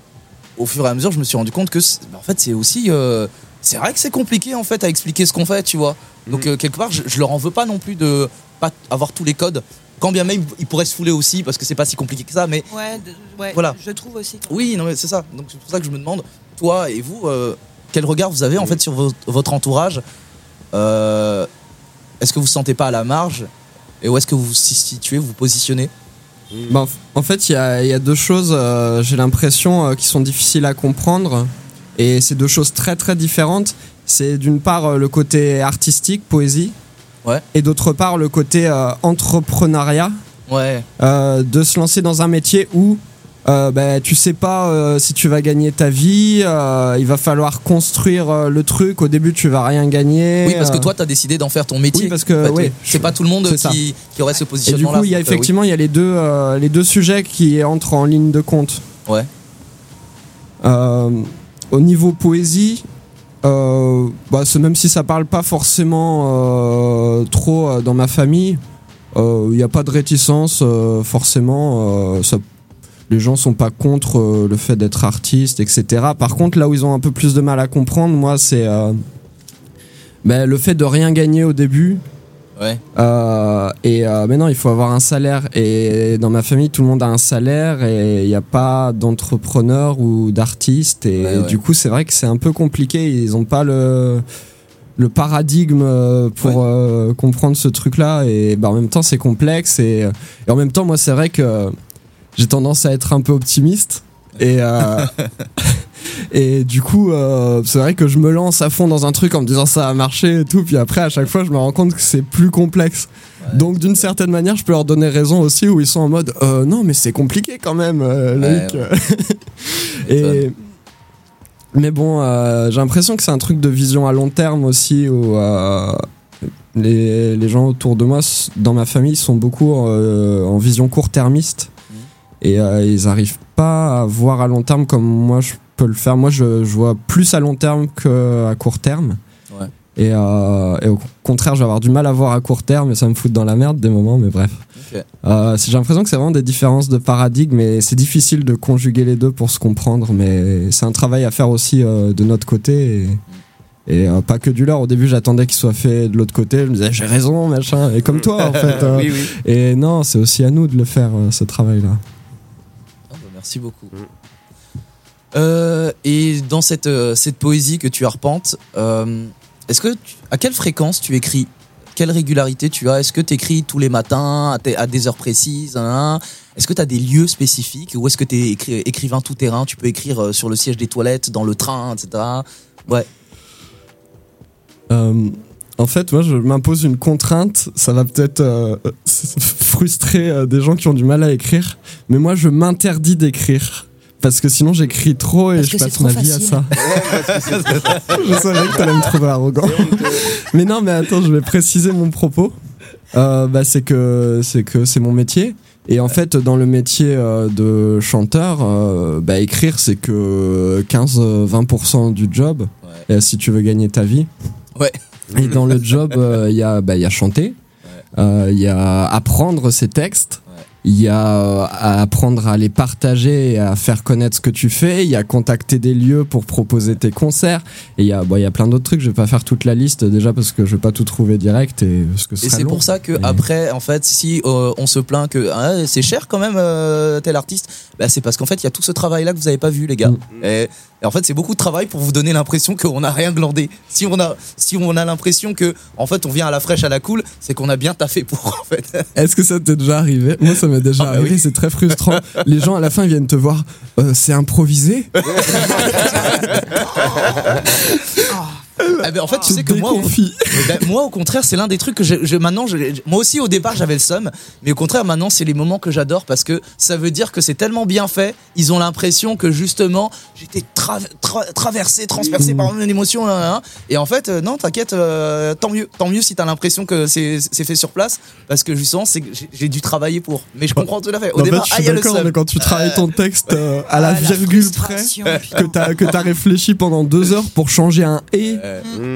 au fur et à mesure, je me suis rendu compte que, c'est- en fait, c'est aussi. euh, c'est vrai que c'est compliqué, en fait, à expliquer ce qu'on fait, tu vois. Donc, euh, quelque part, je, je leur en veux pas non plus de pas avoir tous les codes. Quand bien même, ils pourraient se fouler aussi, parce que c'est pas si compliqué que ça, mais
Ouais, de- ouais,
Voilà.
je trouve aussi.
oui, non, mais c'est ça. Donc, c'est pour ça que je me demande, toi et vous, euh, quel regard vous avez, en fait, sur vo- votre entourage? Euh, Est-ce que vous vous sentez pas à la marge? Et où est-ce que vous vous situez, vous vous positionnez
Bah, en fait, il y a, il y a deux choses, euh, j'ai l'impression, euh, qui sont difficiles à comprendre. Et c'est deux choses très très différentes. C'est d'une part euh, le côté artistique, poésie.
Ouais.
Et d'autre part le côté entrepreneuriat.
Ouais.
De se lancer dans un métier où euh, bah, tu sais pas euh, si tu vas gagner ta vie. euh, il va falloir construire euh, le truc. Au début, tu vas rien gagner.
Oui, parce que toi, tu as décidé d'en faire ton métier.
Oui, parce que,
En fait, c'est pas tout le monde qui, qui aurait ce
Et du
positionnement-là.
coup, il y a
oui.
effectivement il y a les deux, les deux sujets qui entrent en ligne de compte.
Ouais.
Au niveau poésie, bah, même si ça parle pas forcément trop dans ma famille, il n'y a pas de réticence forcément. ça- les gens sont pas contre euh, le fait d'être artiste, etc. Par contre, là où ils ont un peu plus de mal à comprendre, moi, c'est euh, ben, le fait de rien gagner au début.
Ouais.
Euh, et euh, maintenant, il faut avoir un salaire. Et dans ma famille, tout le monde a un salaire et il n'y a pas d'entrepreneur ou d'artiste. Et
Ouais, ouais.
du coup, c'est vrai que c'est un peu compliqué. Ils n'ont pas le, le paradigme pour euh, comprendre ce truc-là. Et bah, en même temps, c'est complexe. Et, et en même temps, moi, c'est vrai que j'ai tendance à être un peu optimiste. Et, euh, [laughs] et du coup, euh, c'est vrai que je me lance à fond dans un truc en me disant ça va marcher et tout. Puis après, à chaque fois, je me rends compte que c'est plus complexe. Donc, d'une certaine manière, je peux leur donner raison aussi où ils sont en mode euh, non, mais c'est compliqué quand même, Loïc. [laughs] et. Mais bon, j'ai l'impression que c'est un truc de vision à long terme aussi où les, les gens autour de moi, dans ma famille, sont beaucoup en vision court-termiste et euh, ils arrivent pas à voir à long terme comme moi je peux le faire. Moi, je, je vois plus à long terme qu'à court terme.
Ouais.
Et, euh, et au contraire, je vais avoir du mal à voir à court terme et ça me fout dans la merde des moments, mais bref. Euh, j'ai l'impression que c'est vraiment des différences de paradigme et c'est difficile de conjuguer les deux pour se comprendre, mais c'est un travail à faire aussi de notre côté. Et, et, euh, pas que du leur. Au début, j'attendais qu'il soit fait de l'autre côté. Je me disais, j'ai raison, machin. Et comme toi, en [laughs] fait. euh,
Oui, oui.
Et non, c'est aussi à nous de le faire, euh, ce travail-là.
Merci beaucoup. Euh, et dans cette, euh, cette poésie que tu arpentes, euh, est-ce que à quelle fréquence tu écris? Quelle régularité tu as? Est-ce que tu écris tous les matins à, des heures précises Est-ce que tu as des lieux spécifiques Ou est-ce que tu es écrivain tout terrain Tu peux écrire euh, sur le siège des toilettes, dans le train, etc. Ouais.
Euh, En fait, moi, je m'impose une contrainte. Ça va peut-être euh, [laughs] frustrer euh, des gens qui ont du mal à écrire, mais moi, je m'interdis d'écrire. Parce que sinon j'écris trop et
Parce
je passe ma vie à ça. [laughs] je savais que t'allais me trouver arrogant. mais non, mais attends, je vais préciser mon propos. Euh, bah, c'est que c'est que c'est mon métier. Et en fait, dans le métier euh, de chanteur, euh, bah, écrire c'est que 15-20% du job. Si tu veux gagner ta vie.
Ouais.
Et dans le job, euh, il y a bah, il y a chanter, euh, il y a apprendre ses textes. Il y a euh, à apprendre à les partager et à faire connaître ce que tu fais. Il y a contacter des lieux pour proposer tes concerts. Et il y a, bon, il y a plein d'autres trucs. Je vais pas faire toute la liste déjà parce que je vais pas tout trouver direct et parce que ce
Et c'est pour ça que après, en fait, si euh, on se plaint que ah, c'est cher quand même euh, tel artiste, bah, c'est parce qu'en fait il y a tout ce travail là que vous avez pas vu les gars.
Mm.
Et, et en fait c'est beaucoup de travail pour vous donner l'impression qu'on a rien glandé. Si on a si on a l'impression que en fait on vient à la fraîche à la cool, c'est qu'on a bien taffé pour en fait. [laughs]
Est-ce que ça t'est déjà arrivé Moi, ça m'est déjà
Ah bah
arrivé.
oui.
C'est très frustrant. Les gens à la fin ils viennent te voir. Euh, c'est improvisé? [laughs] [laughs]
Ah ben, en fait, tu sais que moi, au, [laughs] Ben, moi, au contraire, c'est l'un des trucs que je, je- maintenant, je- moi aussi au départ, j'avais le seum, mais au contraire, maintenant, c'est les moments que j'adore parce que ça veut dire que c'est tellement bien fait. Ils ont l'impression que justement, j'étais tra- tra- traversé, transpercé par une émotion, là, là, là. et en fait, euh, non, t'inquiète, euh, tant mieux, tant mieux si t'as l'impression que c'est fait sur place, parce que justement, c'est que j'ai- dû travailler pour. Mais je comprends tout à fait. Au départ,
je
ah,
suis d'accord, mais quand tu travailles ton texte euh, à
Ah,
la
la
virgule près, que t'as que t'as réfléchi pendant deux heures pour changer un et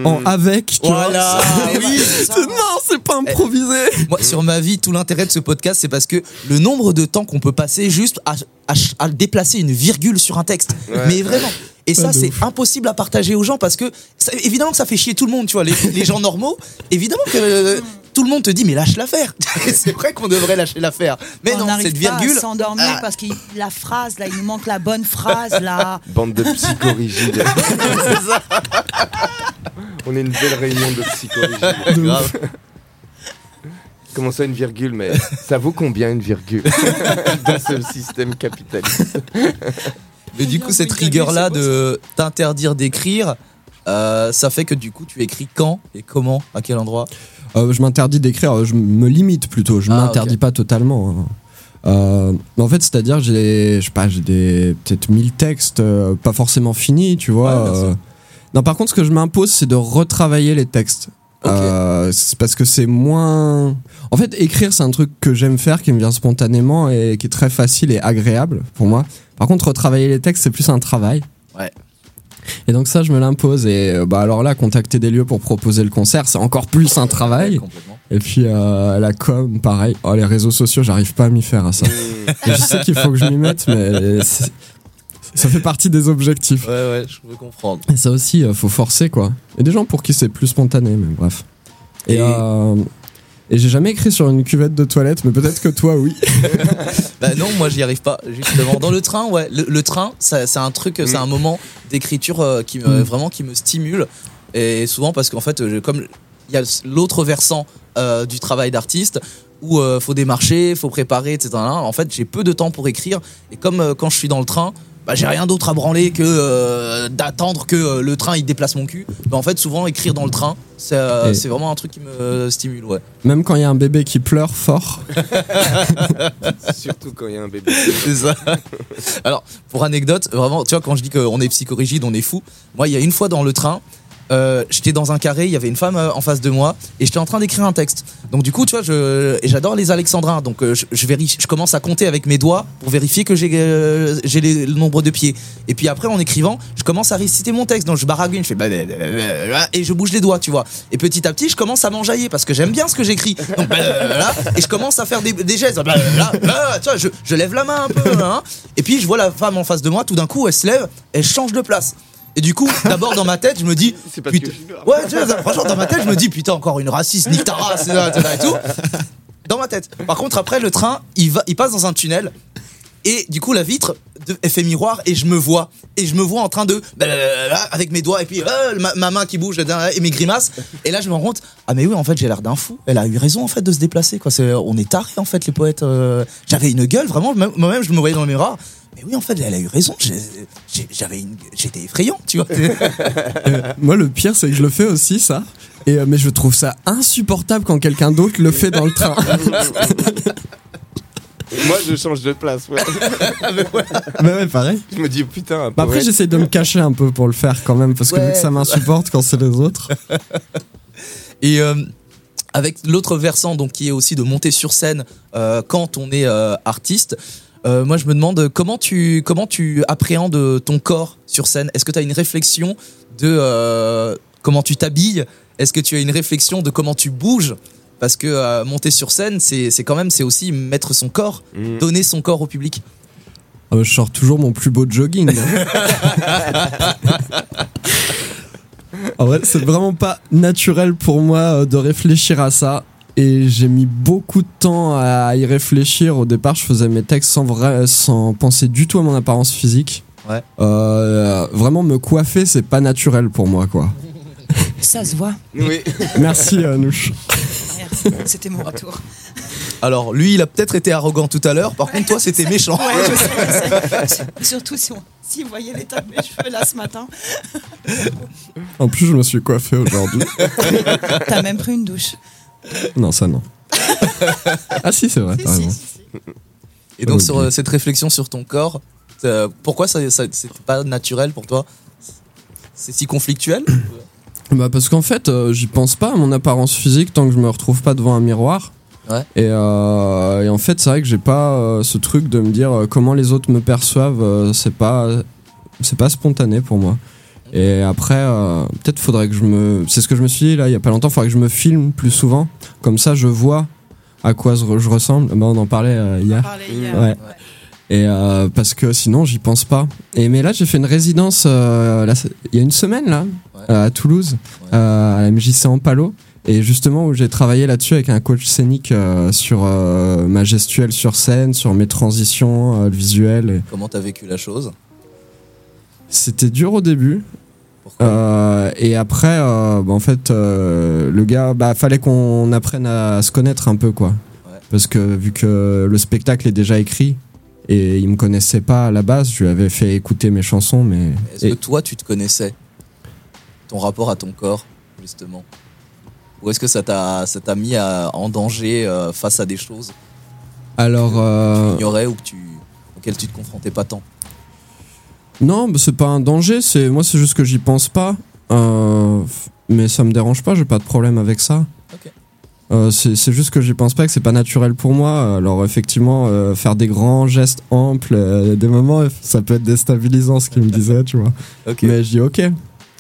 en avec, tu
Voilà, [laughs]
vois.
oui.
C'est- non, c'est pas improvisé.
Moi, sur ma vie, tout l'intérêt de ce podcast, c'est parce que le nombre de temps qu'on peut passer juste à, à- à déplacer une virgule sur un texte.
Ouais.
Mais vraiment. Et ça,
de
c'est impossible à partager aux gens parce que, ça- évidemment que ça fait chier tout le monde, tu vois. Les, les gens normaux, évidemment que euh, tout le monde te dit, mais lâche l'affaire. [laughs] c'est vrai qu'on devrait lâcher l'affaire. Mais
on
non, cette
pas
virgule.
à s'endormir
Ah.
parce que la phrase là, il nous manque la bonne phrase là. [laughs]
Bande de psychorigides. [laughs]
C'est ça.
On est une belle réunion de psychorigides.
Grave.
Comment ça une virgule Mais ça vaut combien une virgule dans ce système capitaliste
Mais du coup, cette rigueur-là de t'interdire d'écrire, euh, ça fait que du coup, tu écris quand et comment, à quel endroit
Euh, je m'interdis d'écrire, euh, je me limite plutôt, je
Ah,
m'interdis pas totalement. hein. Euh, en fait, c'est-à-dire, j'ai, je sais pas, j'ai des peut-être 1000 textes, euh, pas forcément finis, tu vois.
Ouais,
euh. Non, par contre, ce que je m'impose, c'est de retravailler les textes. Euh, c'est parce que c'est moins. En fait, écrire, c'est un truc que j'aime faire, qui me vient spontanément et qui est très facile et agréable pour moi. Par contre, retravailler les textes, c'est plus un travail.
Ouais.
Et donc ça, je me l'impose. Et euh, bah alors là, contacter des lieux pour proposer le concert, c'est encore plus un travail. Et puis euh, la com, pareil. Oh, les réseaux sociaux, j'arrive pas à m'y faire à ça. Et je sais qu'il faut que je m'y mette, mais ça fait partie des objectifs.
Ouais, ouais, je peux comprendre.
Et ça aussi, euh, faut forcer quoi. A des gens pour qui c'est plus spontané, mais bref. Et,
Et-
euh, et j'ai jamais écrit sur une cuvette de toilette, mais peut-être que toi, oui. [laughs]
Bah non, moi j'y arrive pas. Justement, dans le train, ouais, le, le train, ça- c'est un truc,
Mm.
c'est un moment d'écriture euh, qui me, vraiment qui me stimule. Et souvent parce qu'en fait, je- comme il y a l'autre versant euh, du travail d'artiste où euh, faut démarcher, faut préparer, etc. En fait, j'ai peu de temps pour écrire. Et comme euh, quand je suis dans le train. Bah, j'ai rien d'autre à branler que euh, d'attendre que euh, le train il déplace mon cul. Bah, en fait, souvent écrire dans le train, c'est euh, c'est vraiment un truc qui me stimule, ouais.
Même quand il y a un bébé qui pleure fort. [laughs]
Surtout quand il y a un bébé.
C'est ça. Alors, pour anecdote, vraiment, tu vois, quand je dis qu'on est psychorigide, on est fou. Moi, il y a une fois dans le train, euh, j'étais dans un carré, il y avait une femme euh, en face de moi et j'étais en train d'écrire un texte. Donc du coup, tu vois, j'adore les alexandrins. Donc euh, je, commence à compter avec mes doigts pour vérifier que j'ai euh, le nombre de pieds. Et puis après, en écrivant, je commence à réciter mon texte. Donc je baragouine, je fais et je bouge les doigts, tu vois. Et petit à petit, je commence à m'enjailler parce que j'aime bien ce que j'écris. Et je commence à faire des, des gestes. tu vois, je, je lève la main un peu. hein. et puis je vois la femme en face de moi. Tout d'un coup, elle se lève, elle change de place. Et du coup, d'abord dans ma tête, je me dis, [laughs] putain, ouais, tu vois, franchement, dans ma tête, je me dis, putain, encore une raciste, nique ta race, et tout. [laughs] Dans ma tête. Par contre, après, le train, il, va, il passe dans un tunnel. Et du coup, la vitre elle fait miroir et je me vois. Et je me vois en train de. blablabla, Avec mes doigts et puis euh, ma, ma main qui bouge et mes grimaces. Et là, je me rends compte. Ah, mais oui, en fait, j'ai l'air d'un fou. Elle a eu raison, en fait, de se déplacer. Quoi. C'est- On est tarés, en fait, les poètes. euh. J'avais une gueule, vraiment. même- Moi-même, je me voyais dans le miroir. Mais oui, en fait, elle a eu raison. J'avais une... J'étais effrayant, tu vois. [laughs]
Euh, moi, le pire, c'est que je le fais aussi, ça. Et, euh, mais je trouve ça insupportable quand quelqu'un d'autre le fait dans le train. [laughs]
Moi, je change de place. Ouais.
Mais [laughs] ouais, pareil.
Je me dis putain.
Bah après, j'essaie de me cacher un peu pour le faire quand même, parce que vu que ça m'insupporte quand c'est les autres.
Et euh, avec l'autre versant, donc qui est aussi de monter sur scène euh, quand on est euh, artiste. Euh, moi, je me demande comment tu comment tu appréhendes ton corps sur scène? Est-ce que tu as une réflexion de euh, comment tu t'habilles? Est-ce que tu as une réflexion de comment tu bouges? Parce que euh, monter sur scène, c'est c'est quand même c'est aussi mettre son corps,
Mm.
donner son corps au public.
Euh, je sors toujours mon plus beau jogging. [laughs] en vrai, c'est vraiment pas naturel pour moi euh, de réfléchir à ça. Et j'ai mis beaucoup de temps à y réfléchir. Au départ, je faisais mes textes sans, vrai, sans penser du tout à mon apparence physique.
Ouais.
Euh, vraiment, me coiffer, c'est pas naturel pour moi, quoi. [laughs]
Ça se voit.
Oui.
Merci, euh, Anouche.
Merci. C'était mon retour.
Alors lui, il a peut-être été arrogant tout à l'heure. Par contre, toi, c'était méchant.
Ouais, je sais, je sais. [laughs] Surtout si, on- si vous voyez l'état de mes cheveux là ce matin.
En plus, je me suis coiffé aujourd'hui.
T'as même pris une douche.
Non, ça non. [laughs] ah si, c'est vrai, t'as raison.
Et donc
Ok.
sur euh, cette réflexion sur ton corps, euh, pourquoi ça, ça c'est pas naturel pour toi? C'est si conflictuel
Bah parce qu'en fait, euh, j'y pense pas à mon apparence physique tant que je me retrouve pas devant un miroir.
Ouais.
Et, euh, et en fait, c'est vrai que j'ai pas euh, ce truc de me dire comment les autres me perçoivent. c'est pas, c'est pas spontané pour moi. Et après, euh, peut-être faudrait que je me. C'est ce que je me suis dit là, il y a pas longtemps. Faudrait que je me filme plus souvent. Comme ça, je vois à quoi je ressemble. Bah, on en parlait euh, hier.
parlait hier,
Ouais. Et euh, parce que sinon, j'y pense pas. Et mais là, j'ai fait une résidence euh, là, il y a une semaine là, euh, à Toulouse, euh, à la MJC en Palo. Et justement, où j'ai travaillé là-dessus avec un coach scénique euh, sur euh, ma gestuelle sur scène, sur mes transitions, euh, le visuel. Et...
Comment t'as vécu la chose?
C'était dur au début. Euh, et après, euh, bah, en fait, euh, le gars, bah, fallait qu'on apprenne à se connaître un peu, quoi. Parce que vu que le spectacle est déjà écrit et il me connaissait pas à la base, je lui avais fait écouter mes chansons, mais
Est-ce que toi, tu te connaissais? Ton rapport à ton corps, justement? Ou est-ce que ça t'a ça t'a mis à- en danger face à des choses
alors. euh,
que tu ignorais ou que tu, auxquelles tu te confrontais pas tant?
Non, c'est pas un danger. C'est moi, c'est juste que j'y pense pas. Euh, mais ça me dérange pas. J'ai pas de problème avec ça. Euh, c'est juste que j'y pense pas, que c'est pas naturel pour moi. Alors effectivement, euh, faire des grands gestes amples, euh, des moments, ça peut être déstabilisant, ce qu'il me disait, tu vois. Mais je dis ok.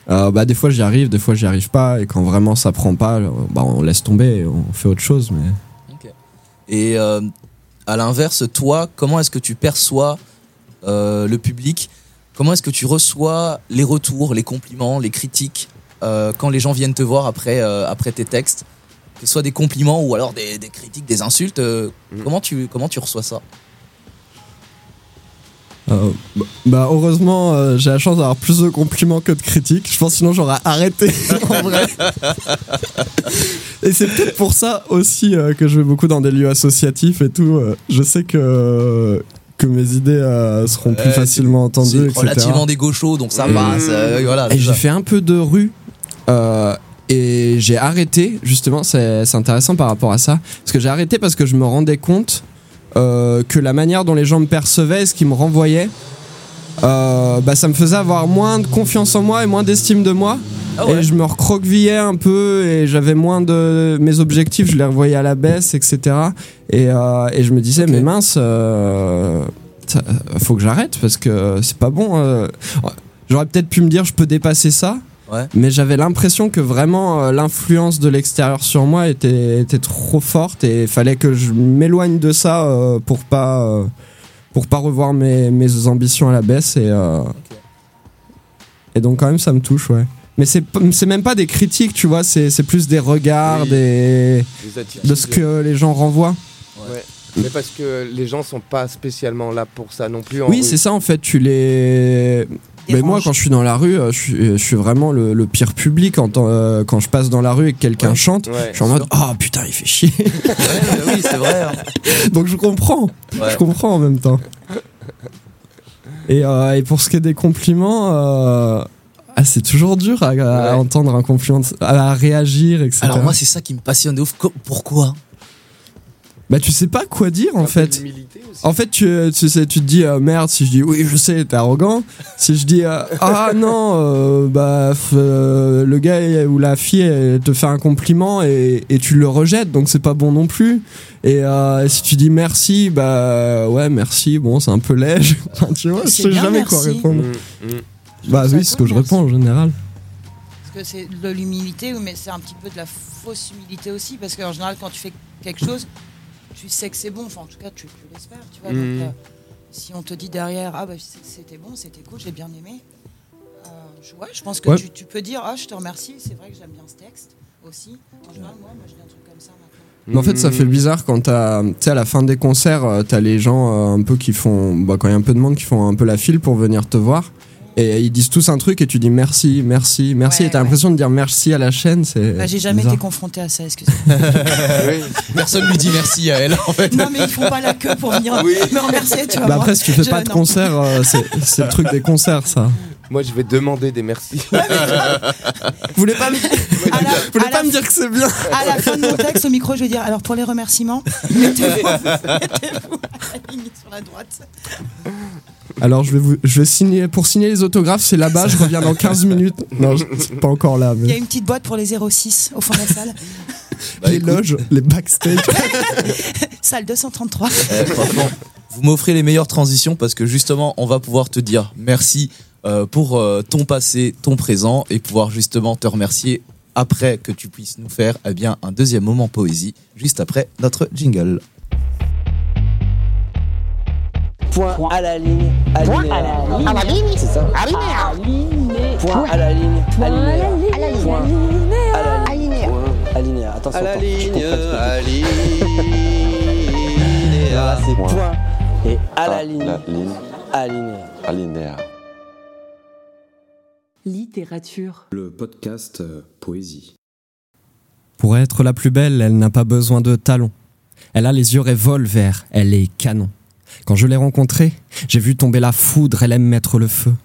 Bah des fois j'y arrive, des fois j'y arrive pas, et quand vraiment ça prend pas, bah on laisse tomber, on fait autre chose. Mais
Et à l'inverse, toi, comment est-ce que tu perçois le public? Comment est-ce que tu reçois les retours, les compliments, les critiques euh, quand les gens viennent te voir après, euh, après tes textes? Que ce soit des compliments ou alors des, des critiques, des insultes, euh, comment, tu, comment tu reçois ça?
Euh, bah- bah heureusement euh, j'ai la chance d'avoir plus de compliments que de critiques. Je pense sinon j'aurais arrêté [laughs] en vrai. Et c'est peut-être pour ça aussi euh, que je vais beaucoup dans des lieux associatifs et tout. Euh, je sais que que mes idées euh, seront plus
Ouais,
facilement entendues.
C'est relativement des gauchos, donc ça
Et-
passe. euh, voilà,
Et
déjà.
j'ai fait un peu de rue. euh, et j'ai arrêté, justement, c'est c'est intéressant par rapport à ça. Parce que j'ai arrêté parce que je me rendais compte euh, que la manière dont les gens me percevaient, ce qu'ils me renvoyaient, euh, bah, ça me faisait avoir moins de confiance en moi et moins d'estime de moi.
Ah
Et je me recroquevillais un peu et j'avais moins de. Mes objectifs, je les revoyais à la baisse, etc. Et, euh, et je me disais, mais mince, euh, ça- faut que j'arrête parce que c'est pas bon. euh. J'aurais peut-être pu me dire, je peux dépasser ça.
Ouais.
Mais j'avais l'impression que vraiment euh, l'influence de l'extérieur sur moi était, était trop forte et il fallait que je m'éloigne de ça euh, pour pas pour pas revoir mes, mes ambitions à la baisse et euh, et donc quand même ça me touche ouais. Mais c'est même pas des critiques tu vois c'est plus des regards
Oui.
des
Des
de ce que les gens renvoient.
Ouais. Mais parce que les gens sont pas spécialement là pour ça non plus. en
Oui, c'est ça en fait. Tu les. Mais moi, quand je suis dans la rue, euh, je suis, je suis vraiment le, le pire public. En euh, quand je passe dans la rue et que quelqu'un chante,
Ouais.
je suis en mode Oh putain, il fait chier. [laughs]
oui, c'est vrai. hein. [laughs]
Donc je comprends.
Ouais.
Je comprends en même temps. Et, euh, et pour ce qui est des compliments, euh, Ah, c'est toujours dur à, à entendre un compliment, à réagir, etc.
Alors moi, c'est ça qui me passionne de ouf. Pourquoi?
Bah tu sais pas quoi dire en fait. En fait tu, tu, sais, tu te dis euh, merde si je dis oui je sais t'es arrogant. [laughs] Si je dis euh, ah non euh, bah euh, le gars ou la fille elle te fait un compliment et, et tu le rejettes donc c'est pas bon non plus. Et euh, si tu dis merci bah ouais merci bon c'est un peu léger. [laughs] Enfin, tu vois je
C'est
sais jamais quoi répondre.
Mm, mm.
Bah oui c'est ce que je réponds en général.
Parce que c'est de l'humilité, mais c'est un petit peu de la fausse humilité aussi, parce qu'en général, quand tu fais quelque chose, tu sais que c'est bon, enfin en tout cas, tu, tu l'espères, tu vois.
Mhm.
Donc, euh, si on te dit derrière, ah bah c'était bon, c'était cool, j'ai bien aimé, euh, je, ouais, je pense que
Ouais.
tu, tu peux dire, ah je te remercie, c'est vrai que j'aime bien ce texte aussi. En général, moi, moi je dis un truc comme ça maintenant.
Mais en fait, ça
Mm.
fait bizarre quand t'as, tu sais, à la fin des concerts, euh, t'as les gens euh, un peu qui font, bah, quand il y a un peu de monde qui font un peu la file pour venir te voir. Et ils disent tous un truc et tu dis merci, merci, merci.
Ouais,
et t'as
ouais.
l'impression de dire merci à la chaîne. C'est.
Bah, j'ai jamais
bizarre.
été confronté à ça, excusez-moi. [laughs]
Personne lui dit merci à elle en fait.
non, mais ils font pas la queue pour venir me remercier, tu vois.
Bah après, si tu fais
je-
pas de
non.
concert, euh, c'est, c'est le truc des concerts, ça.
Moi, je vais demander des merci. [laughs]
Vous voulez pas me,
À la- [laughs]
vous voulez
à
pas
la
me dire que c'est bien
À la fin de mon texte, au micro, je vais dire alors pour les remerciements, [laughs] mettez-vous mettez-vous à la ligne sur la droite.
Alors, je vais vous, je vais signer, pour signer les autographes, c'est là-bas, je reviens dans 15 minutes. Non, je- c'est pas encore là,
Il y a
mais.
une petite boîte pour les 06 au fond de la salle.
Bah,
les
écoute,
loges, les backstage.
salle 233.
eh, franchement, vous m'offrez les meilleures transitions parce que justement, on va pouvoir te dire merci euh, pour euh, ton passé, ton présent et pouvoir justement te remercier après que tu puisses nous faire eh bien un deuxième moment poésie juste après notre jingle.
Point à la ligne, alinéa.
À la ligne
C'est ça
Alinéa
Point à la ligne, alinéa.
À la ligne
Point à la ligne,
Alinéa
point alinéa. Attention,
À la
attends, je
ligne,
comprends ce que
à
tu dis. Là, c'est point et à la ligne,
ligne,
alinéa.
alinéa.
Littérature. Le podcast euh, Poésie.
Pour être la plus belle, elle n'a pas besoin de talons. Elle a les yeux revolver, elle est canon. Quand je l'ai rencontrée, j'ai vu tomber la foudre, elle aime mettre le feu.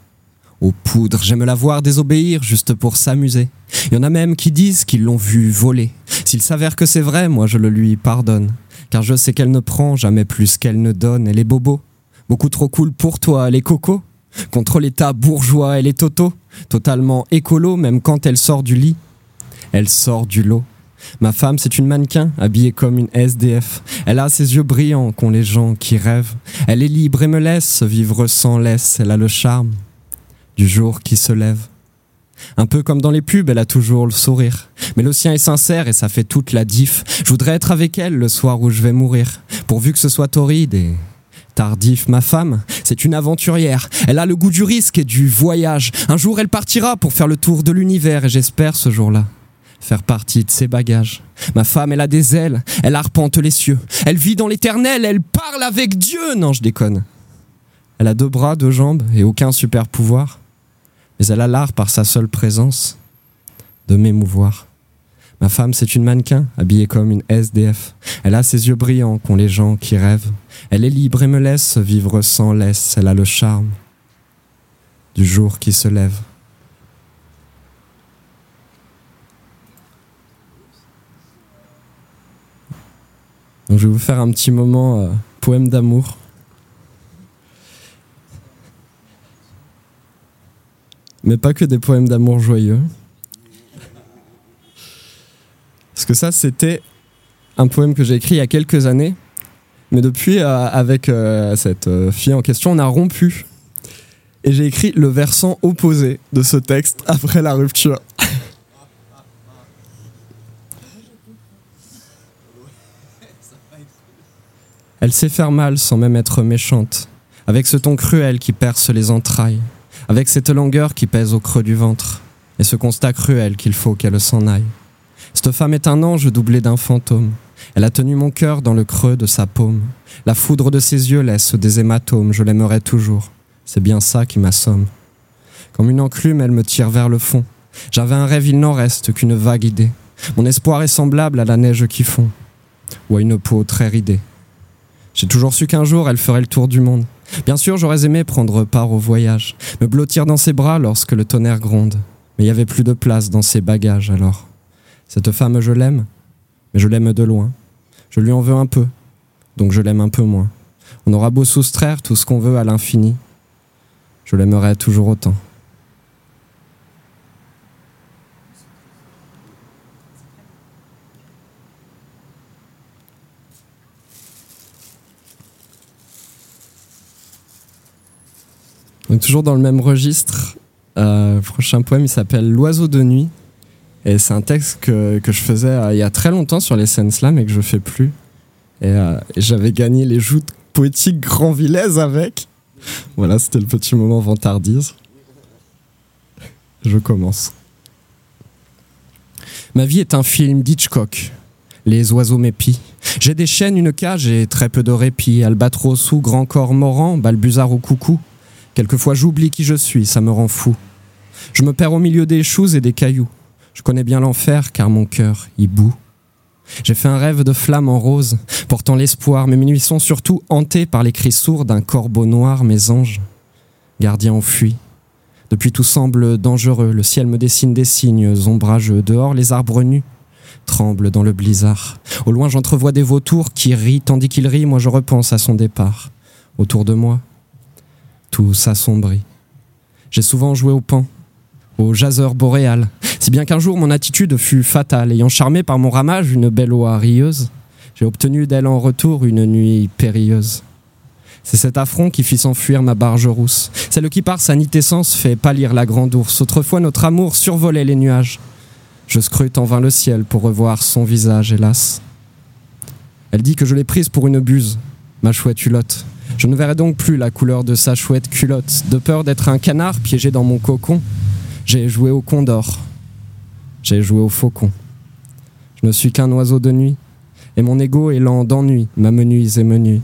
Aux poudres, j'aime la voir désobéir juste pour s'amuser. Il y en a même qui disent qu'ils l'ont vue voler. S'il s'avère que c'est vrai, moi je le lui pardonne. Car je sais qu'elle ne prend jamais plus qu'elle ne donne. Elle est bobo, beaucoup trop cool pour toi, elle est coco. Contre l'état bourgeois, elle est toto. Totalement écolo, même quand elle sort du lit. Elle sort du lot. Ma femme, c'est une mannequin, habillée comme une SDF. Elle a ses yeux brillants qu'ont les gens qui rêvent. Elle est libre et me laisse vivre sans laisse. Elle a le charme du jour qui se lève. Un peu comme dans les pubs, elle a toujours le sourire. Mais le sien est sincère et ça fait toute la diff. Je voudrais être avec elle le soir où je vais mourir. Pourvu que ce soit torride et tardif. Ma femme, c'est une aventurière. Elle a le goût du risque et du voyage. Un jour, elle partira pour faire le tour de l'univers et j'espère ce jour-là faire partie de ses bagages. Ma femme, elle a des ailes, elle arpente les cieux. Elle vit dans l'éternel, elle parle avec Dieu. Non, je déconne. Elle a deux bras, deux jambes et aucun super pouvoir. Mais elle a l'art par sa seule présence de m'émouvoir. Ma femme, c'est une mannequin, habillée comme une SDF. Elle a ses yeux brillants qu'ont les gens qui rêvent. Elle est libre et me laisse vivre sans laisse. Elle a le charme du jour qui se lève. Donc je vais vous faire un petit moment euh, poème d'amour. Mais pas que des poèmes d'amour joyeux. Parce que ça, c'était un poème que j'ai écrit il y a quelques années. Mais depuis, euh, avec euh, cette euh, fille en question, on a rompu. Et j'ai écrit le versant opposé de ce texte après la rupture. [laughs] Elle sait faire mal sans même être méchante, avec ce ton cruel qui perce les entrailles, avec cette longueur qui pèse au creux du ventre, et ce constat cruel qu'il faut qu'elle s'en aille. Cette femme est un ange doublé d'un fantôme. Elle a tenu mon cœur dans le creux de sa paume. La foudre de ses yeux laisse des hématomes, je l'aimerai toujours. C'est bien ça qui m'assomme. Comme une enclume, elle me tire vers le fond. J'avais un rêve, il n'en reste qu'une vague idée. Mon espoir est semblable à la neige qui fond, ou à une peau très ridée. J'ai toujours su qu'un jour elle ferait le tour du monde. Bien sûr, j'aurais aimé prendre part au voyage, me blottir dans ses bras lorsque le tonnerre gronde. Mais il n'y avait plus de place dans ses bagages alors. Cette femme, je l'aime, mais je l'aime de loin. Je lui en veux un peu, donc je l'aime un peu moins. On aura beau soustraire tout ce qu'on veut à l'infini, je l'aimerai toujours autant. Donc toujours dans le même registre, euh, prochain poème il s'appelle L'oiseau de nuit. Et c'est un texte que, je faisais euh, il y a très longtemps sur les scènes slam et que je fais plus. Et, euh, j'avais gagné les joutes poétiques Grand Villez avec. Voilà, c'était le petit moment vantardise. Je commence. Ma vie est un film d'Hitchcock. Les oiseaux m'épient. J'ai des chaînes, une cage et très peu de répit. Albatros ou grand corps morant, balbuzard ou coucou. Quelquefois j'oublie qui je suis, ça me rend fou. Je me perds au milieu des choux et des cailloux. Je connais bien l'enfer car mon cœur y bout. J'ai fait un rêve de flamme en rose, portant l'espoir, mes nuits sont surtout hantées par les cris sourds d'un corbeau noir, mes anges. Gardiens enfuis. Depuis tout semble dangereux, le ciel me dessine des signes ombrageux. Dehors, les arbres nus tremblent dans le blizzard. Au loin, j'entrevois des vautours qui rient, tandis qu'ils rient, moi je repense à son départ. Autour de moi, tout s'assombrit. J'ai souvent joué au pan, au jazzeur boréal, si bien qu'un jour mon attitude fut fatale, ayant charmé par mon ramage une belle oie rieuse, j'ai obtenu d'elle en retour une nuit périlleuse. C'est cet affront qui fit s'enfuir ma barge rousse, celle qui par sa nitescence fait pâlir la grande ours. Autrefois notre amour survolait les nuages. Je scrute en vain le ciel pour revoir son visage, hélas. Elle dit que je l'ai prise pour une buse, ma chouette hulotte. Je ne verrai donc plus la couleur de sa chouette culotte. De peur d'être un canard piégé dans mon cocon, j'ai joué au condor. J'ai joué au faucon. Je ne suis qu'un oiseau de nuit, et mon ego est lent d'ennui, m'amenuise et me nuit.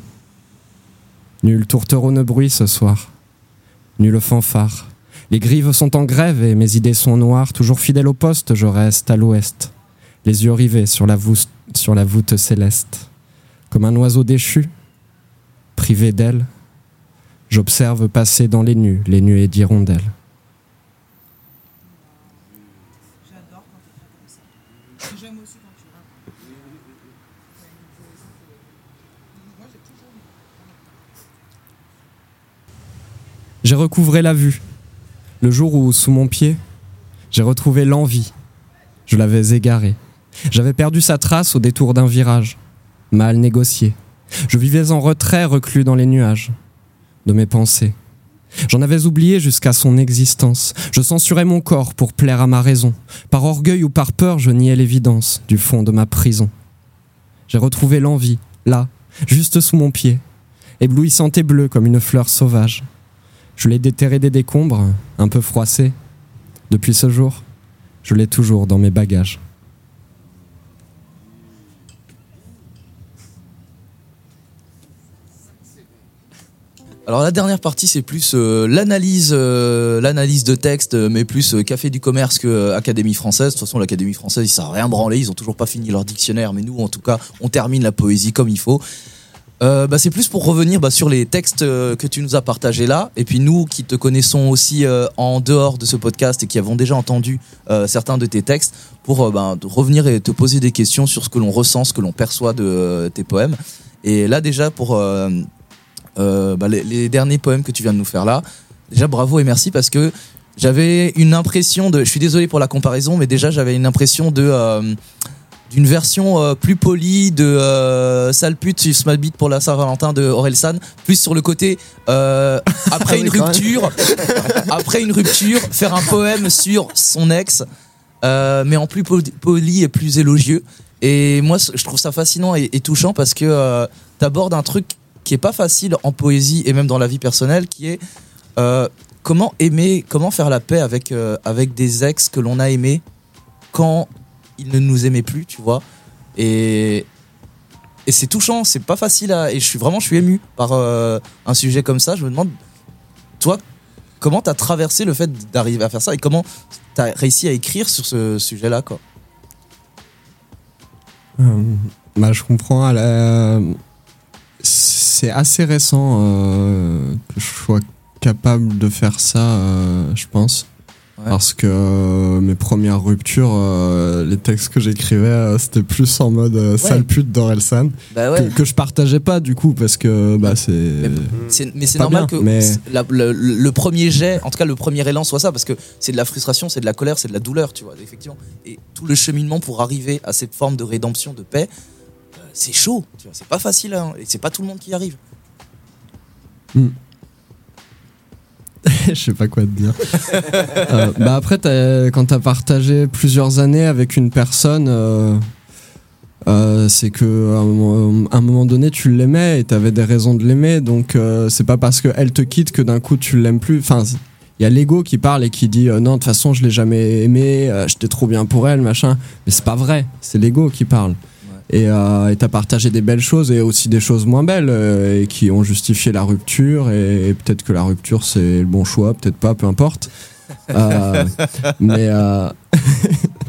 Nul tourtereau ne bruit ce soir, nul fanfare. Les grives sont en grève et mes idées sont noires. Toujours fidèle au poste, je reste à l'ouest, les yeux rivés sur la, voûte, sur la voûte céleste. Comme un oiseau déchu, privé d'elle, j'observe passer dans les nues les nuées d'hirondelles. J'ai recouvré la vue. Le jour où, sous mon pied, j'ai retrouvé l'envie. Je l'avais égarée. J'avais perdu sa trace au détour d'un virage. Mal négocié. Je vivais en retrait, reclus dans les nuages de mes pensées. J'en avais oublié jusqu'à son existence. Je censurais mon corps pour plaire à ma raison. Par orgueil ou par peur, je niais l'évidence du fond de ma prison. J'ai retrouvé l'envie, là, juste sous mon pied, éblouissante et bleue comme une fleur sauvage. Je l'ai déterré des décombres, un peu froissé. Depuis ce jour, je l'ai toujours dans mes bagages.
Alors la dernière partie c'est plus euh, l'analyse euh, l'analyse de texte euh, mais plus café du commerce que Académie française. De toute façon l'Académie française ils savent rien branler, ils ont toujours pas fini leur dictionnaire mais nous en tout cas on termine la poésie comme il faut. Euh, bah, c'est plus pour revenir bah, sur les textes euh, que tu nous as partagés là, et puis nous qui te connaissons aussi euh, en dehors de ce podcast et qui avons déjà entendu certains de tes textes, pour bah, revenir et te poser des questions sur ce que l'on ressent, ce que l'on perçoit de tes poèmes. Et là déjà pour les, derniers poèmes que tu viens de nous faire là, déjà bravo et merci parce que j'avais une impression de, je suis désolé pour la comparaison, mais déjà j'avais une impression de d'une version euh, plus polie de euh, sale pute bite pour la Saint-Valentin de Orelsan, plus sur le côté euh, [laughs] après une
quand même.
rupture, [laughs] après une rupture, faire un poème sur son ex, euh, mais en plus poli- et plus élogieux. Et moi, je trouve ça fascinant et, et touchant parce que euh, t'abordes un truc qui est pas facile en poésie et même dans la vie personnelle, qui est euh, comment aimer, comment faire la paix avec euh, avec des ex que l'on a aimés quand ils ne nous aimaient plus, tu vois. Et c'est touchant, c'est pas facile et je suis vraiment je suis ému par euh, un sujet comme ça. Je me demande toi comment t'as traversé le fait d'arriver à faire ça et comment t'as réussi à écrire sur ce sujet-là quoi?
Euh, bah, je comprends. c'est assez récent euh, que je sois capable de faire ça, je pense. Parce que euh, mes premières ruptures, euh, les textes que j'écrivais, euh, c'était plus en mode sale pute d'Orelsan.
Bah ouais.
que, que je partageais pas du coup, parce que bah, c'est.
Mais c'est normal
bien,
que
mais-
la- le, le premier jet, en tout cas le premier élan soit ça, parce que c'est de la frustration, c'est de la colère, c'est de la douleur, tu vois, effectivement. Et tout le cheminement pour arriver à cette forme de rédemption, de paix, c'est chaud, tu vois, c'est pas facile, hein, et c'est pas tout le monde qui y arrive. [laughs]
je sais pas quoi te dire. Euh, bah après, t'as- quand t'as partagé plusieurs années avec une personne, euh, euh, c'est que à un, moment- donné, tu l'aimais et t'avais des raisons de l'aimer. Donc euh, c'est pas parce qu'elle te quitte que d'un coup tu l'aimes plus. Enfin, il y a l'ego qui parle et qui dit non, de toute façon, je l'ai jamais aimé, j'étais trop bien pour elle, machin. Mais c'est pas vrai. C'est l'ego qui parle. Et euh, t'as partagé des belles choses et aussi des choses moins belles euh, et qui ont justifié la rupture et, et peut-être que la rupture c'est le bon choix, peut-être pas, peu importe. Euh, [laughs] mais euh, [laughs]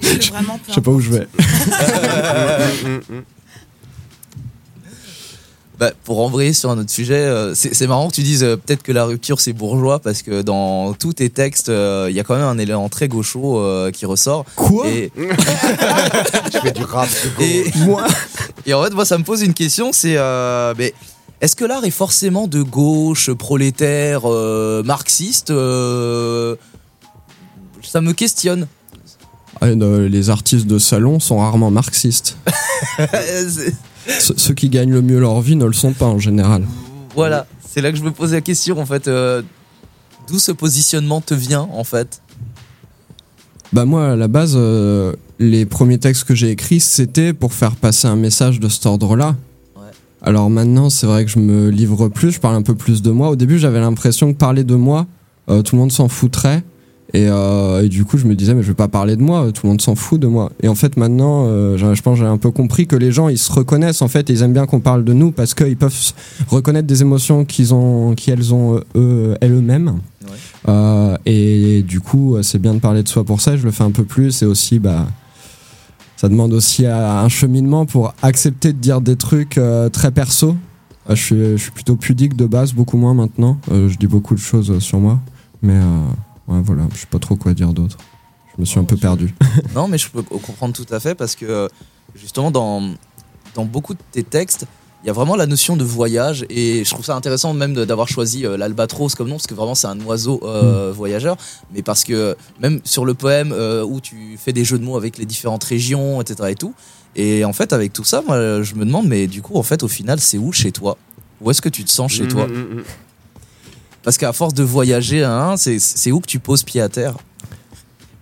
je sais pas où je vais. [laughs]
Bah, pour embrayer sur un autre sujet, euh, c'est marrant que tu dises euh, peut-être que la rupture c'est bourgeois parce que dans tous tes textes, euh, il y a quand même un élément très gaucho euh, qui ressort.
Quoi
et... [laughs]
Je fais du rap.
et... [laughs] et en fait, moi, ça me pose une question, c'est euh, mais est-ce que l'art est forcément de gauche, prolétaire, euh, marxiste euh, Ça me questionne.
Ah, les artistes de salon sont rarement marxistes. [laughs] Ceux qui gagnent le mieux leur vie ne le sont pas en général.
voilà, c'est là que je me pose la question en fait. euh, D'où ce positionnement te vient en fait?
Bah moi à la base, euh, les premiers textes que j'ai écrits c'était pour faire passer un message de cet ordre-là. Alors maintenant c'est vrai que je me livre plus, je parle un peu plus de moi. Au début j'avais l'impression que parler de moi, euh, tout le monde s'en foutrait. Et, euh, et du coup je me disais mais je vais pas parler de moi, tout le monde s'en fout de moi. Et en fait maintenant euh, je pense que j'ai un peu compris que les gens ils se reconnaissent en fait, et ils aiment bien qu'on parle de nous parce qu'ils peuvent reconnaître des émotions qu'ils ont, qu'elles ont euh, eux, elles-mêmes. Euh, et du coup, c'est bien de parler de soi pour ça. Je le fais un peu plus. Et aussi, bah, ça demande aussi un cheminement pour accepter de dire des trucs très perso. Je, suis, je suis plutôt pudique de base, beaucoup moins maintenant. Je dis beaucoup de choses sur moi. Mais ouais, voilà, je sais pas trop quoi dire d'autre. Je me suis un peu perdu. [laughs]
Non, mais je peux comprendre tout à fait parce que euh, justement, dans, dans beaucoup de tes textes, il y a vraiment la notion de voyage et je trouve ça intéressant même d'avoir choisi euh, l'albatros comme nom parce que vraiment c'est un oiseau euh, voyageur, mais parce que même sur le poème euh, où tu fais des jeux de mots avec les différentes régions, etc. et tout, et en fait avec tout ça, moi je me demande, mais du coup en fait au final c'est où chez toi? Où est-ce que tu te sens chez toi?
Mm, mm, mm.
Parce qu'à force de voyager, hein, c'est où que tu poses pied à terre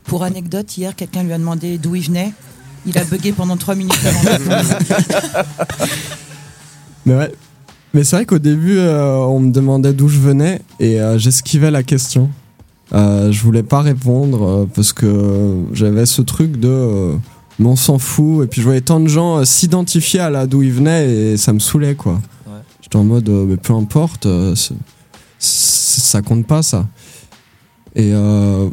Pour anecdote, hier, quelqu'un lui a demandé d'où il venait. Il a bugué pendant 3 minutes avant de répondre. [laughs]
Mais ouais. Mais c'est vrai qu'au début, euh, on me demandait d'où je venais et euh, j'esquivais la question. Euh, je voulais pas répondre euh, parce que j'avais ce truc de. euh, mais on s'en fout. Et puis je voyais tant de gens euh, s'identifier à là d'où ils venaient et ça me saoulait quoi.
Ouais.
J'étais en mode, euh, mais peu importe, euh, ça compte pas ça. Et euh,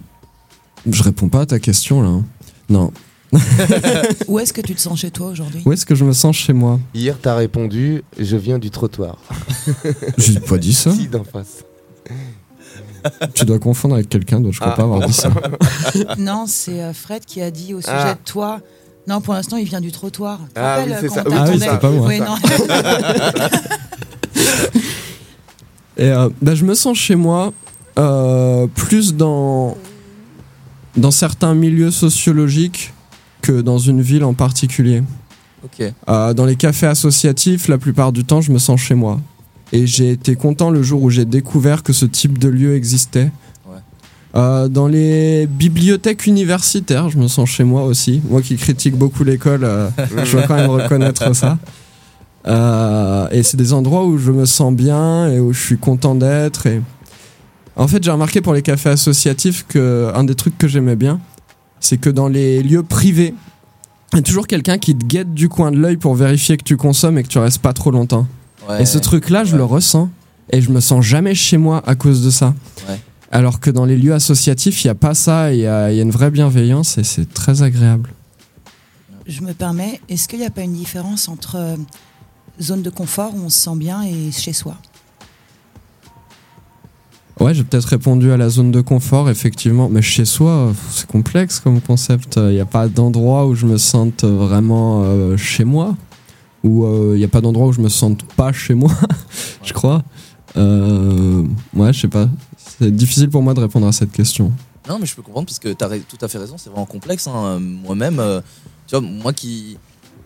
je réponds pas à ta question là. hein. Non. [laughs]
Où est-ce que tu te sens chez toi aujourd'hui?
Où est-ce que je me sens chez moi?
Hier, t'as répondu Je viens du trottoir. [laughs]
J'ai pas dit ça.
Si, d'en face?
Tu dois confondre avec quelqu'un d'autre, je crois
Ah.
pas avoir dit ça. [laughs]
Non, c'est euh, Fred qui a dit au sujet
Ah.
de toi. Non, pour l'instant, il vient du trottoir. Tu te
Ah
rappelles,
c'est
quand
ça.
on
Oui,
Ah oui,
t'attendait
c'était pas moi.
Oui, non.
Et euh, bah, je me sens chez moi euh, plus dans, dans certains milieux sociologiques que dans une ville en particulier.
Ok.
Euh, dans les cafés associatifs, la plupart du temps, je me sens chez moi. Et j'ai été content le jour où j'ai découvert que ce type de lieu existait.
Ouais.
Euh, dans les bibliothèques universitaires, je me sens chez moi aussi. Moi qui critique beaucoup l'école, euh, [laughs] je dois quand même reconnaître ça. Euh, et c'est des endroits où je me sens bien et où je suis content d'être. Et... En fait, j'ai remarqué pour les cafés associatifs que un des trucs que j'aimais bien, c'est que dans les lieux privés, il y a toujours quelqu'un qui te guette du coin de l'œil pour vérifier que tu consommes et que tu restes pas trop longtemps.
Ouais.
Et ce truc-là, je le ressens. Et je me sens jamais chez moi à cause de ça.
Ouais.
Alors que dans les lieux associatifs, il n'y a pas ça. Il y a, il y a une vraie bienveillance et c'est très agréable.
Je me permets, est-ce qu'il n'y a pas une différence entre euh, zone de confort où on se sent bien et chez soi.
Ouais, j'ai peut-être répondu à la zone de confort, effectivement. Mais chez soi, c'est complexe comme concept. Il n'y a pas d'endroit où je me sente vraiment euh, chez moi. Ou il n'y a pas d'endroit où je me sente pas chez moi, [laughs] je crois. Euh, ouais, je sais pas. C'est difficile pour moi de répondre à cette question.
Non, mais je peux comprendre parce que tu as tout à fait raison, c'est vraiment complexe. hein. Moi-même, euh, tu vois, moi qui.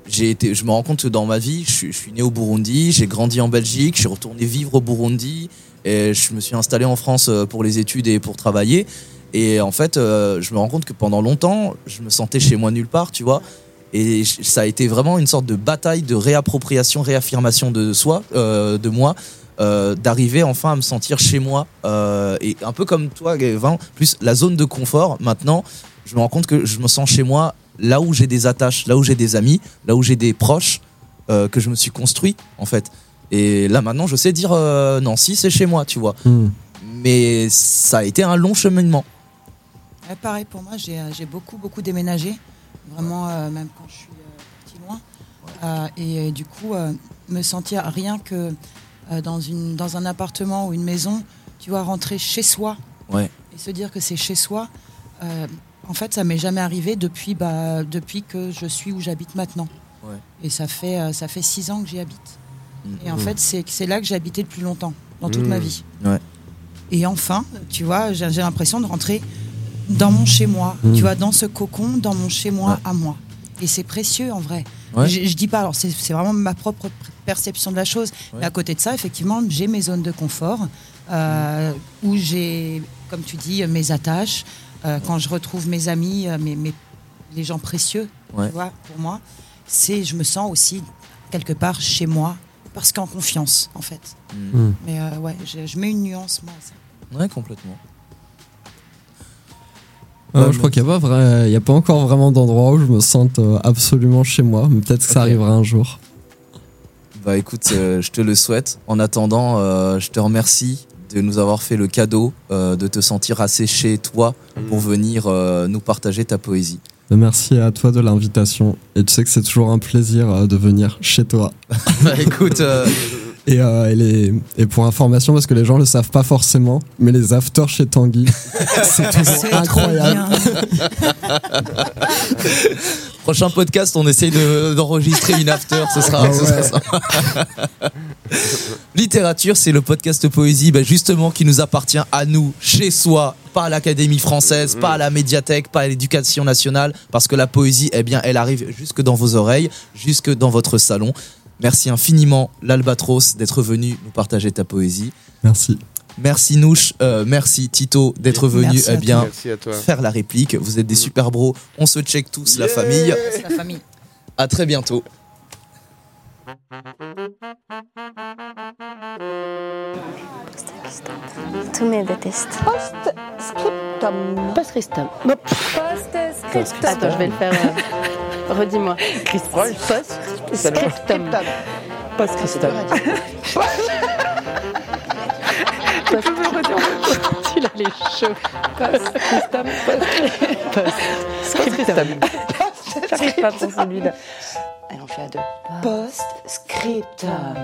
J'ai été, je me rends compte que dans ma vie, je suis, je né au Burundi, j'ai grandi en Belgique, je suis retourné vivre au Burundi et je me suis installé en France euh, pour les études et pour travailler. Et en fait, euh, je me rends compte que pendant longtemps, je me sentais chez moi nulle part, tu vois. Et ça a été vraiment une sorte de bataille de réappropriation, réaffirmation de soi, euh, de moi, d'arriver enfin à me sentir chez moi. Et un peu comme toi, Gavin, plus la zone de confort, maintenant, je me rends compte que je me sens chez moi là où j'ai des attaches, là où j'ai des amis, là où j'ai des proches euh, que je me suis construit, en fait. Et là, maintenant, je sais dire euh, Nancy, c'est chez moi, tu vois.
Hmm.
Mais ça a été un long cheminement.
Ouais, pareil pour moi, j'ai euh, j'ai beaucoup, beaucoup déménagé, vraiment, euh, même quand je suis euh, partie loin. Euh, et du coup, euh, me sentir rien que euh, dans, une, dans un appartement ou une maison, tu vois, rentrer chez soi
Ouais.
et se dire que c'est chez soi, euh, en fait, ça m'est jamais arrivé depuis, bah, depuis que je suis où j'habite maintenant.
Ouais.
Et ça fait, euh, ça fait six ans que j'y habite. Et en
Mhm.
fait, c'est là que j'ai habité le plus longtemps, dans toute ma
Mhm.
vie.
Ouais.
Et enfin, tu vois, j'ai l'impression de rentrer dans mon chez-moi, tu vois, dans ce cocon, dans mon chez-moi à moi. Et c'est précieux en vrai.
Ouais.
Je, je dis pas, alors c'est c'est vraiment ma propre perception de la chose.
Ouais.
Mais à côté de ça, effectivement, j'ai mes zones de confort euh, où j'ai, comme tu dis, mes attaches. Euh, Quand je retrouve mes amis, euh, mes, mes- les gens précieux,
Ouais.
tu vois, pour moi, c'est, je me sens aussi quelque part chez moi parce qu'en confiance, en fait.
Mm.
Mais euh, ouais, je, je mets une nuance moi. à ça.
Ouais, complètement.
Euh, je crois qu'il n'y a, pas vrai- il y a pas encore vraiment d'endroit où je me sente euh, absolument chez moi. Mais peut-être que ça arrivera un jour.
Bah écoute, euh, je te le souhaite. En attendant, euh, je te remercie de nous avoir fait le cadeau euh, de te sentir assez chez toi pour venir euh, nous partager ta poésie.
Merci à toi de l'invitation. Et tu sais que c'est toujours un plaisir euh, de venir chez toi. [laughs]
bah écoute, euh, [laughs]
Et, euh, et, les- et pour information, parce que les gens le savent pas forcément, mais les afters chez Tanguy, [laughs] c'est toujours incroyable. [laughs]
prochain podcast, on essaye de- d'enregistrer une after, ce sera,
Ah
ce sera
ouais.
ça. Littérature, c'est le podcast poésie, bah, justement, qui nous appartient à nous, chez soi, pas à l'Académie française, pas à la médiathèque, pas à l'éducation nationale, parce que la poésie, eh bien, elle arrive jusque dans vos oreilles, jusque dans votre salon. Merci infiniment, l'Albatros, d'être venu nous partager ta poésie.
Merci.
Merci Nouche, euh, merci Tito d'être venu
Merci à
eh bien,
Merci à toi.
faire la réplique. Vous êtes des super bros. On se check tous, la famille.
C'est la famille.
À très bientôt.
Tous mes détestent.
Post-scriptum.
Post-scriptum.
Post-scriptum.
Attends, je vais le faire. euh, [laughs] Redis-moi. Post-scriptum.
Post-Christophe.
Tu peux redire Il a les cheveux. Post-scriptum. Post-scriptum. J'arrive pas pour celui-là.
Allez, on fait à deux. Post-scriptum.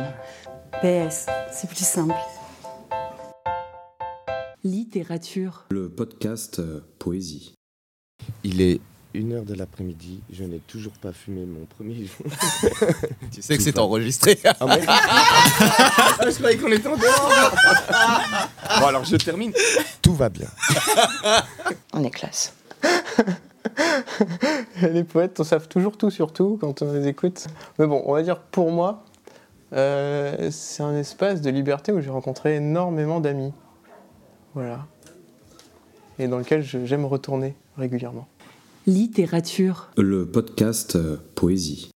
PS, c'est plus simple.
Littérature. Le podcast euh, Poésie.
Il est 1h de l'après-midi, je n'ai toujours pas fumé mon premier jour.
Tu sais que c'est enregistré.
Ah bon [laughs] Ah, Je croyais qu'on était en dehors. Bon alors je termine. Tout va bien. [laughs]
On est classe. [laughs]
les poètes en savent toujours tout sur tout quand on les écoute. Mais bon, on va dire pour moi, euh, c'est un espace de liberté où j'ai rencontré énormément d'amis. Voilà. Et dans lequel je- j'aime retourner régulièrement.
Littérature. Le podcast euh, Poésie.